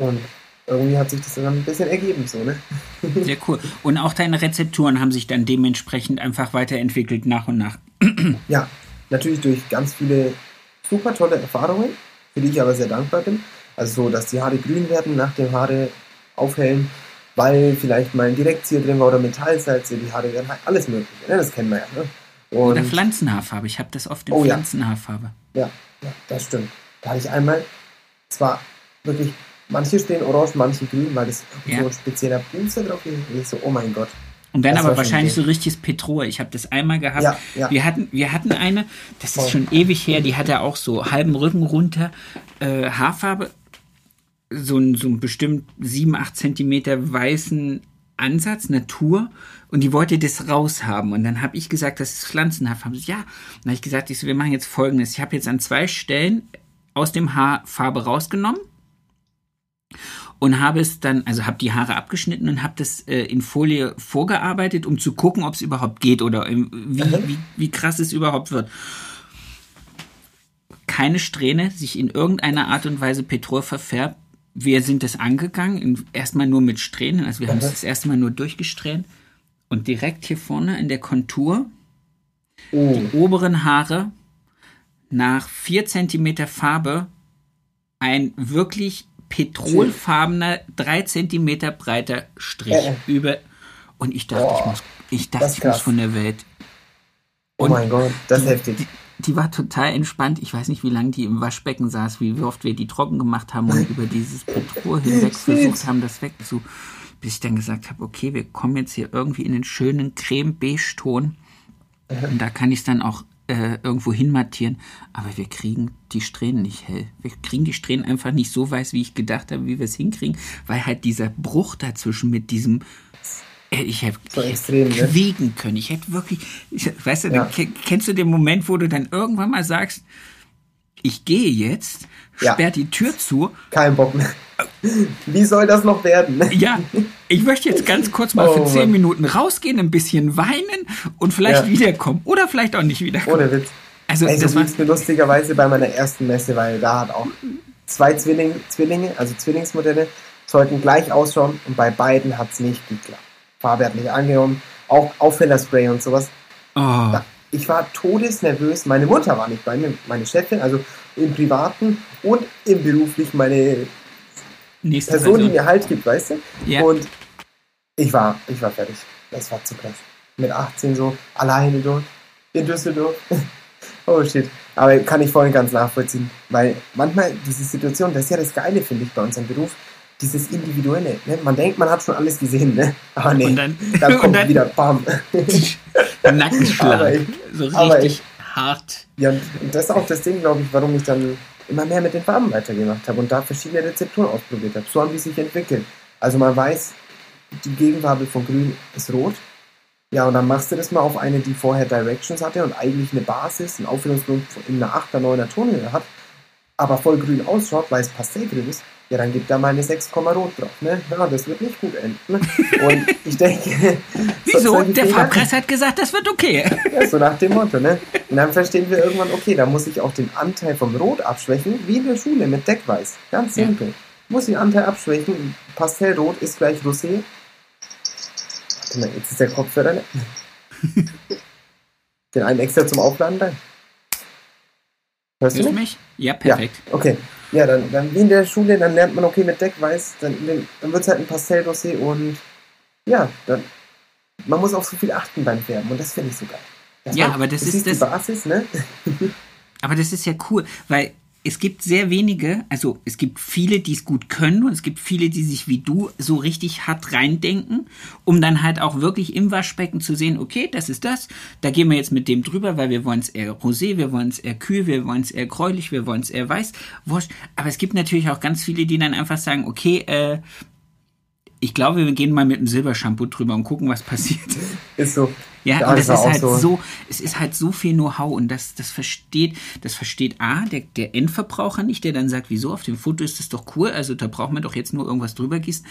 Und irgendwie hat sich das dann ein bisschen ergeben, so, ne? Sehr cool. Und auch deine Rezepturen haben sich dann dementsprechend einfach weiterentwickelt nach und nach. Ja, natürlich durch ganz viele super tolle Erfahrungen, für die ich aber sehr dankbar bin. Also so, dass die Haare grün werden nach dem Haare aufhellen, weil vielleicht mal ein Direktzieher drin war oder Metallsalze, die Haare werden halt alles mögliche. Ne? Das kennen wir ja. Ne? Oder Pflanzenhaarfarbe. Ich habe das oft in oh, Pflanzenhaarfarbe. Ja. ja, das stimmt. Da hatte ich einmal, zwar wirklich, manche stehen orange, manche grün, weil das ja. so ein spezieller Booster drauf ist. So, oh mein Gott. Und dann Das aber wahrscheinlich so richtiges Petrol. Ich habe das einmal gehabt. Ja, ja. Wir, hatten, wir hatten eine, das ist Voll. schon ewig her, die hatte auch so halben Rücken runter, äh, Haarfarbe, so ein, so ein bestimmt 7, 8 Zentimeter weißen Ansatz, Natur. Und die wollte das raushaben. Und dann habe ich gesagt, das ist pflanzenhaft. Haben sie, ja. Dann habe ich gesagt, ich so, wir machen jetzt folgendes. Ich habe jetzt an zwei Stellen aus dem Haar Farbe rausgenommen und habe es dann, also habe die Haare abgeschnitten und habe das äh, in Folie vorgearbeitet, um zu gucken, ob es überhaupt geht oder im, wie, wie, wie krass es überhaupt wird. Keine Strähne, sich in irgendeiner Art und Weise Petrol verfärbt. Wir sind das angegangen, erstmal nur mit Strähnen, also wir haben es das erste Mal nur durchgesträhnt. Und direkt hier vorne in der Kontur, Oh, die oberen Haare, nach 4 cm Farbe, ein wirklich petrolfarbener, 3 cm breiter Strich Äh. über. Und ich dachte, ich Boah, muss, ich dachte, ich muss von der Welt. oh Und mein Gott, das ist heftig. Die war total entspannt. Ich weiß nicht, wie lange die im Waschbecken saß, wie oft wir die trocken gemacht haben und über dieses Petrol hinweg versucht haben, das wegzu. Bis ich dann gesagt habe, okay, wir kommen jetzt hier irgendwie in den schönen Creme-Beige-Ton. Und da kann ich es dann auch äh, irgendwo hinmattieren. Aber wir kriegen die Strähnen nicht hell. Wir kriegen die Strähnen einfach nicht so weiß, wie ich gedacht habe, wie wir es hinkriegen, weil halt dieser Bruch dazwischen mit diesem äh, ich hätte So extrem, ne? quieken können. Ich hätte wirklich, ich, weißt du, Ja. kennst du den Moment, wo du dann irgendwann mal sagst, ich gehe jetzt, Ja. sperrt die Tür zu. Kein Bock mehr. Wie soll das noch werden? Ja, ich möchte jetzt ganz kurz mal für Oh, zehn Mann. Minuten rausgehen, ein bisschen weinen und vielleicht Ja. wiederkommen. Oder vielleicht auch nicht wiederkommen. Ohne Witz. Also, Ey, so das war, mir lustigerweise bei meiner ersten Messe, weil da hat auch zwei Zwilling, Zwillinge, also Zwillingsmodelle, sollten gleich ausschauen und bei beiden hat's nicht geklappt. Farbe hat nicht angenommen, auch Aufhellerspray und sowas. oh, Ich war todesnervös. Meine Mutter war nicht bei mir, meine Chefin, also im Privaten und im Beruflichen meine nächste Person, die Person. mir Halt gibt, weißt du? Ja. Und ich war, ich war fertig. Das war zu krass. Mit 18 so, alleine dort, in Düsseldorf. oh shit. Aber kann ich voll und ganz nachvollziehen. Weil manchmal diese Situation, das ist ja das Geile, finde ich, bei unserem Beruf, dieses Individuelle. Ne? Man denkt, man hat schon alles gesehen, ne? Aber nee, Und dann- und kommt dann- wieder Bam. Aber Nackenschlag. echt. So Aber richtig hart. Ja, und das ist auch das Ding, glaube ich, warum ich dann immer mehr mit den Farben weitergemacht habe und da verschiedene Rezepturen ausprobiert habe. So haben die sich entwickelt. Also man weiß, die Gegenfarbe von Grün ist Rot. Ja, und dann machst du das mal auf eine, die vorher Directions hatte und eigentlich eine Basis, einen Auffüllungsgrund in einer 8er, 9er Tonhöhe hat, aber voll grün ausschaut, weil es pastellgrün ist. Ja, dann gibt da mal eine 6, Rot drauf. Ne? Ja, das wird nicht gut enden. Ne? Und ich denke... Wieso? Der Farbkreis hat gesagt, das wird okay. ja, so nach dem Motto, ne? Und dann verstehen wir irgendwann, okay, da muss ich auch den Anteil vom Rot abschwächen, wie in der Schule mit Deckweiß. Ganz Ja. simpel. Muss den Anteil abschwächen. Pastellrot ist gleich Rosé. Warte mal, jetzt ist der Kopfhörer. ne? den einen extra zum Aufladen da. Hörst du Hörst du mich? Ja, perfekt. Ja, okay. Ja, dann, dann wie in der Schule, dann lernt man, okay, mit Deckweiß, dann, dann wird es halt ein Pastellrosé und ja, dann, man muss auf so viel achten beim Färben und das finde ich so geil. Dass Ja, man- aber das du ist das- Basis, ne? Aber das ist ja cool, weil es gibt sehr wenige, also es gibt viele, die es gut können und es gibt viele, die sich wie du so richtig hart reindenken, um dann halt auch wirklich im Waschbecken zu sehen, okay, das ist das, da gehen wir jetzt mit dem drüber, weil wir wollen es eher rosé, wir wollen es eher kühl, wir wollen es eher gräulich, wir wollen es eher weiß. Aber es gibt natürlich auch ganz viele, die dann einfach sagen, okay, äh, ich glaube, wir gehen mal mit dem Silbershampoo drüber und gucken, was passiert. Ist so. Ja, Ja, und das das ist halt so. so. es ist halt so viel Know-how und das, das versteht, das versteht A, der, der Endverbraucher nicht, der dann sagt, wieso, auf dem Foto ist das doch cool, also da braucht man doch jetzt nur irgendwas drüber gießen.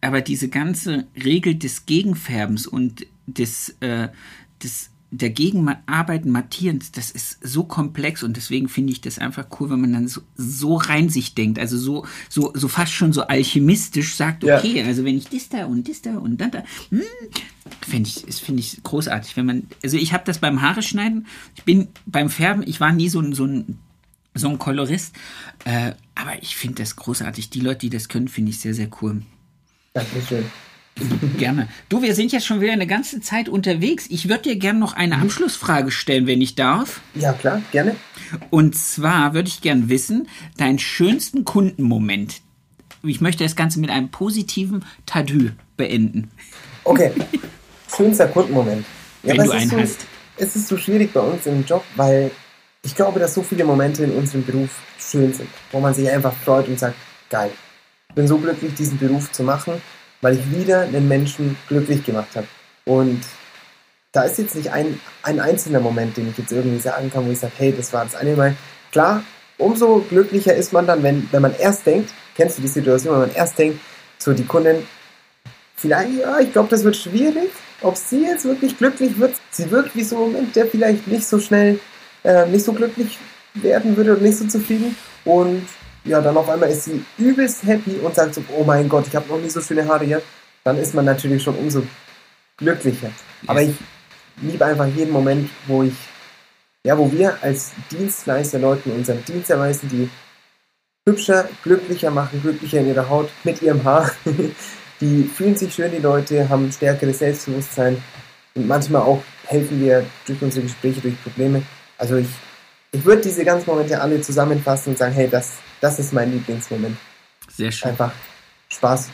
Aber diese ganze Regel des Gegenfärbens und des, äh, des der Gegenarbeiten Mattierens, das ist so komplex und deswegen finde ich das einfach cool, wenn man dann so, so rein sich denkt, also so, so, so fast schon so alchemistisch sagt, Ja. okay, also wenn ich das da und das da und dann da, hm, finde ich, finde ich großartig, wenn man, also ich habe das beim Haare schneiden, ich bin beim Färben, ich war nie so ein, so ein, so ein Kolorist, äh, aber ich finde das großartig. Die Leute, die das können, finde ich sehr, sehr cool. Dankeschön. Gerne. Du, wir sind jetzt schon wieder eine ganze Zeit unterwegs. Ich würde dir gerne noch eine Abschlussfrage stellen, wenn ich darf. Ja, klar, gerne. Und zwar würde ich gern wissen, deinen schönsten Kundenmoment. Ich möchte das Ganze mit einem positiven Tadü beenden. Okay. schönster Kundenmoment. Ja, Wenn du einen so, hast. Es ist so schwierig bei uns im Job, weil ich glaube, dass so viele Momente in unserem Beruf schön sind, wo man sich einfach freut und sagt, geil. Ich bin so glücklich, diesen Beruf zu machen, weil ich wieder einen Menschen glücklich gemacht habe. Und da ist jetzt nicht ein, ein einzelner Moment, den ich jetzt irgendwie sagen kann, wo ich sage, hey, das war das eine Mal. Klar, umso glücklicher ist man dann, wenn, wenn man erst denkt, kennst du die Situation, wenn man erst denkt, so die Kundin, vielleicht, ja, ich glaube, das wird schwierig, ob sie jetzt wirklich glücklich wird. Sie wirkt wie so ein Moment, der vielleicht nicht so schnell, äh, nicht so glücklich werden würde und nicht so zufrieden. Und ja, dann auf einmal ist sie übelst happy und sagt so, oh mein Gott, ich habe noch nie so schöne Haare hier. Dann ist man natürlich schon umso glücklicher. Aber ich liebe einfach jeden Moment, wo ich, ja, wo wir als Dienstleister Leuten unseren Dienst erweisen, die hübscher, glücklicher machen, glücklicher in ihrer Haut, mit ihrem Haar. die fühlen sich schön, die Leute, haben stärkeres Selbstbewusstsein und manchmal auch helfen wir durch unsere Gespräche, durch Probleme. Also ich, ich würde diese ganzen Momente alle zusammenfassen und sagen, hey, das, das ist mein Lieblingsmoment. Sehr schön. Einfach Spaß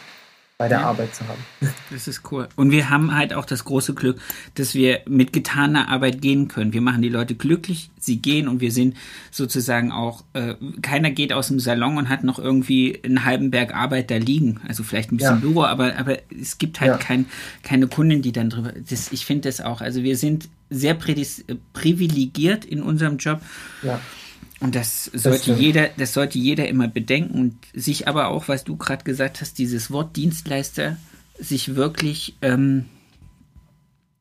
bei der ja. Arbeit zu haben. Das ist cool. Und wir haben halt auch das große Glück, dass wir mit getaner Arbeit gehen können. Wir machen die Leute glücklich, sie gehen und wir sind sozusagen auch, äh, keiner geht aus dem Salon und hat noch irgendwie einen halben Berg Arbeit da liegen. Also vielleicht ein bisschen ja. Büro, aber, aber es gibt halt ja. kein, keine Kunden, die dann drüber. Das, ich finde das auch. Also wir sind sehr privilegiert in unserem Job. Ja. Und das sollte das jeder, das sollte jeder immer bedenken und sich aber auch, was du gerade gesagt hast, dieses Wort Dienstleister, sich wirklich ähm,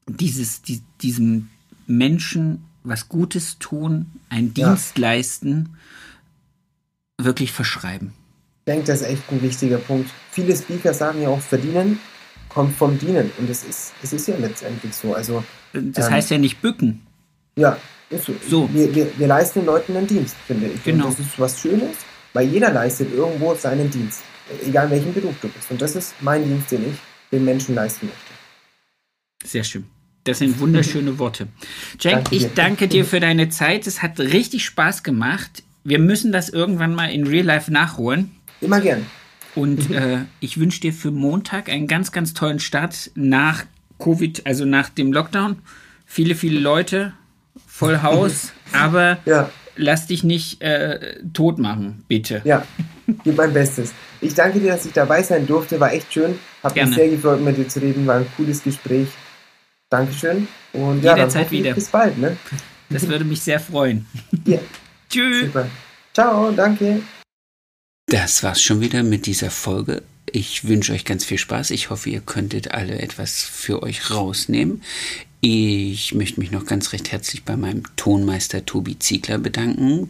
dieses, die, diesem Menschen was Gutes tun, einen Dienst ja. leisten, wirklich verschreiben. Ich denke, das ist echt ein wichtiger Punkt. Viele Speaker sagen ja auch, verdienen kommt vom Dienen. Und das ist, das ist ja letztendlich so. Also, das ähm, heißt ja nicht bücken. Ja, so. Wir, wir, wir, leisten den Leuten einen Dienst, finde ich. Genau. Und das ist was Schönes, weil jeder leistet irgendwo seinen Dienst. Egal welchen Beruf du bist. Und das ist mein Dienst, den ich den Menschen leisten möchte. Sehr schön. Das sind wunderschöne Worte. Jack, danke ich danke dir für deine Zeit. Es hat richtig Spaß gemacht. Wir müssen das irgendwann mal in Real Life nachholen. Immer gern. Und äh, ich wünsche dir für Montag einen ganz, ganz tollen Start nach Covid, also nach dem Lockdown. Viele, viele Leute, voll Haus, aber ja. lass dich nicht äh, tot machen, bitte. Ja, gib mein Bestes. Ich danke dir, dass ich dabei sein durfte, war echt schön. Hab Gerne. mich sehr gefreut, mit dir zu reden, war ein cooles Gespräch. Dankeschön und ja, Jederzeit wieder. Bis bald, ne? Das würde mich sehr freuen. Ja. Tschüss. Super. Ciao, danke. Das war's schon wieder mit dieser Folge. Ich wünsche euch ganz viel Spaß. Ich hoffe, ihr könntet alle etwas für euch rausnehmen. Ich möchte mich noch ganz recht herzlich bei meinem Tonmeister Tobi Ziegler bedanken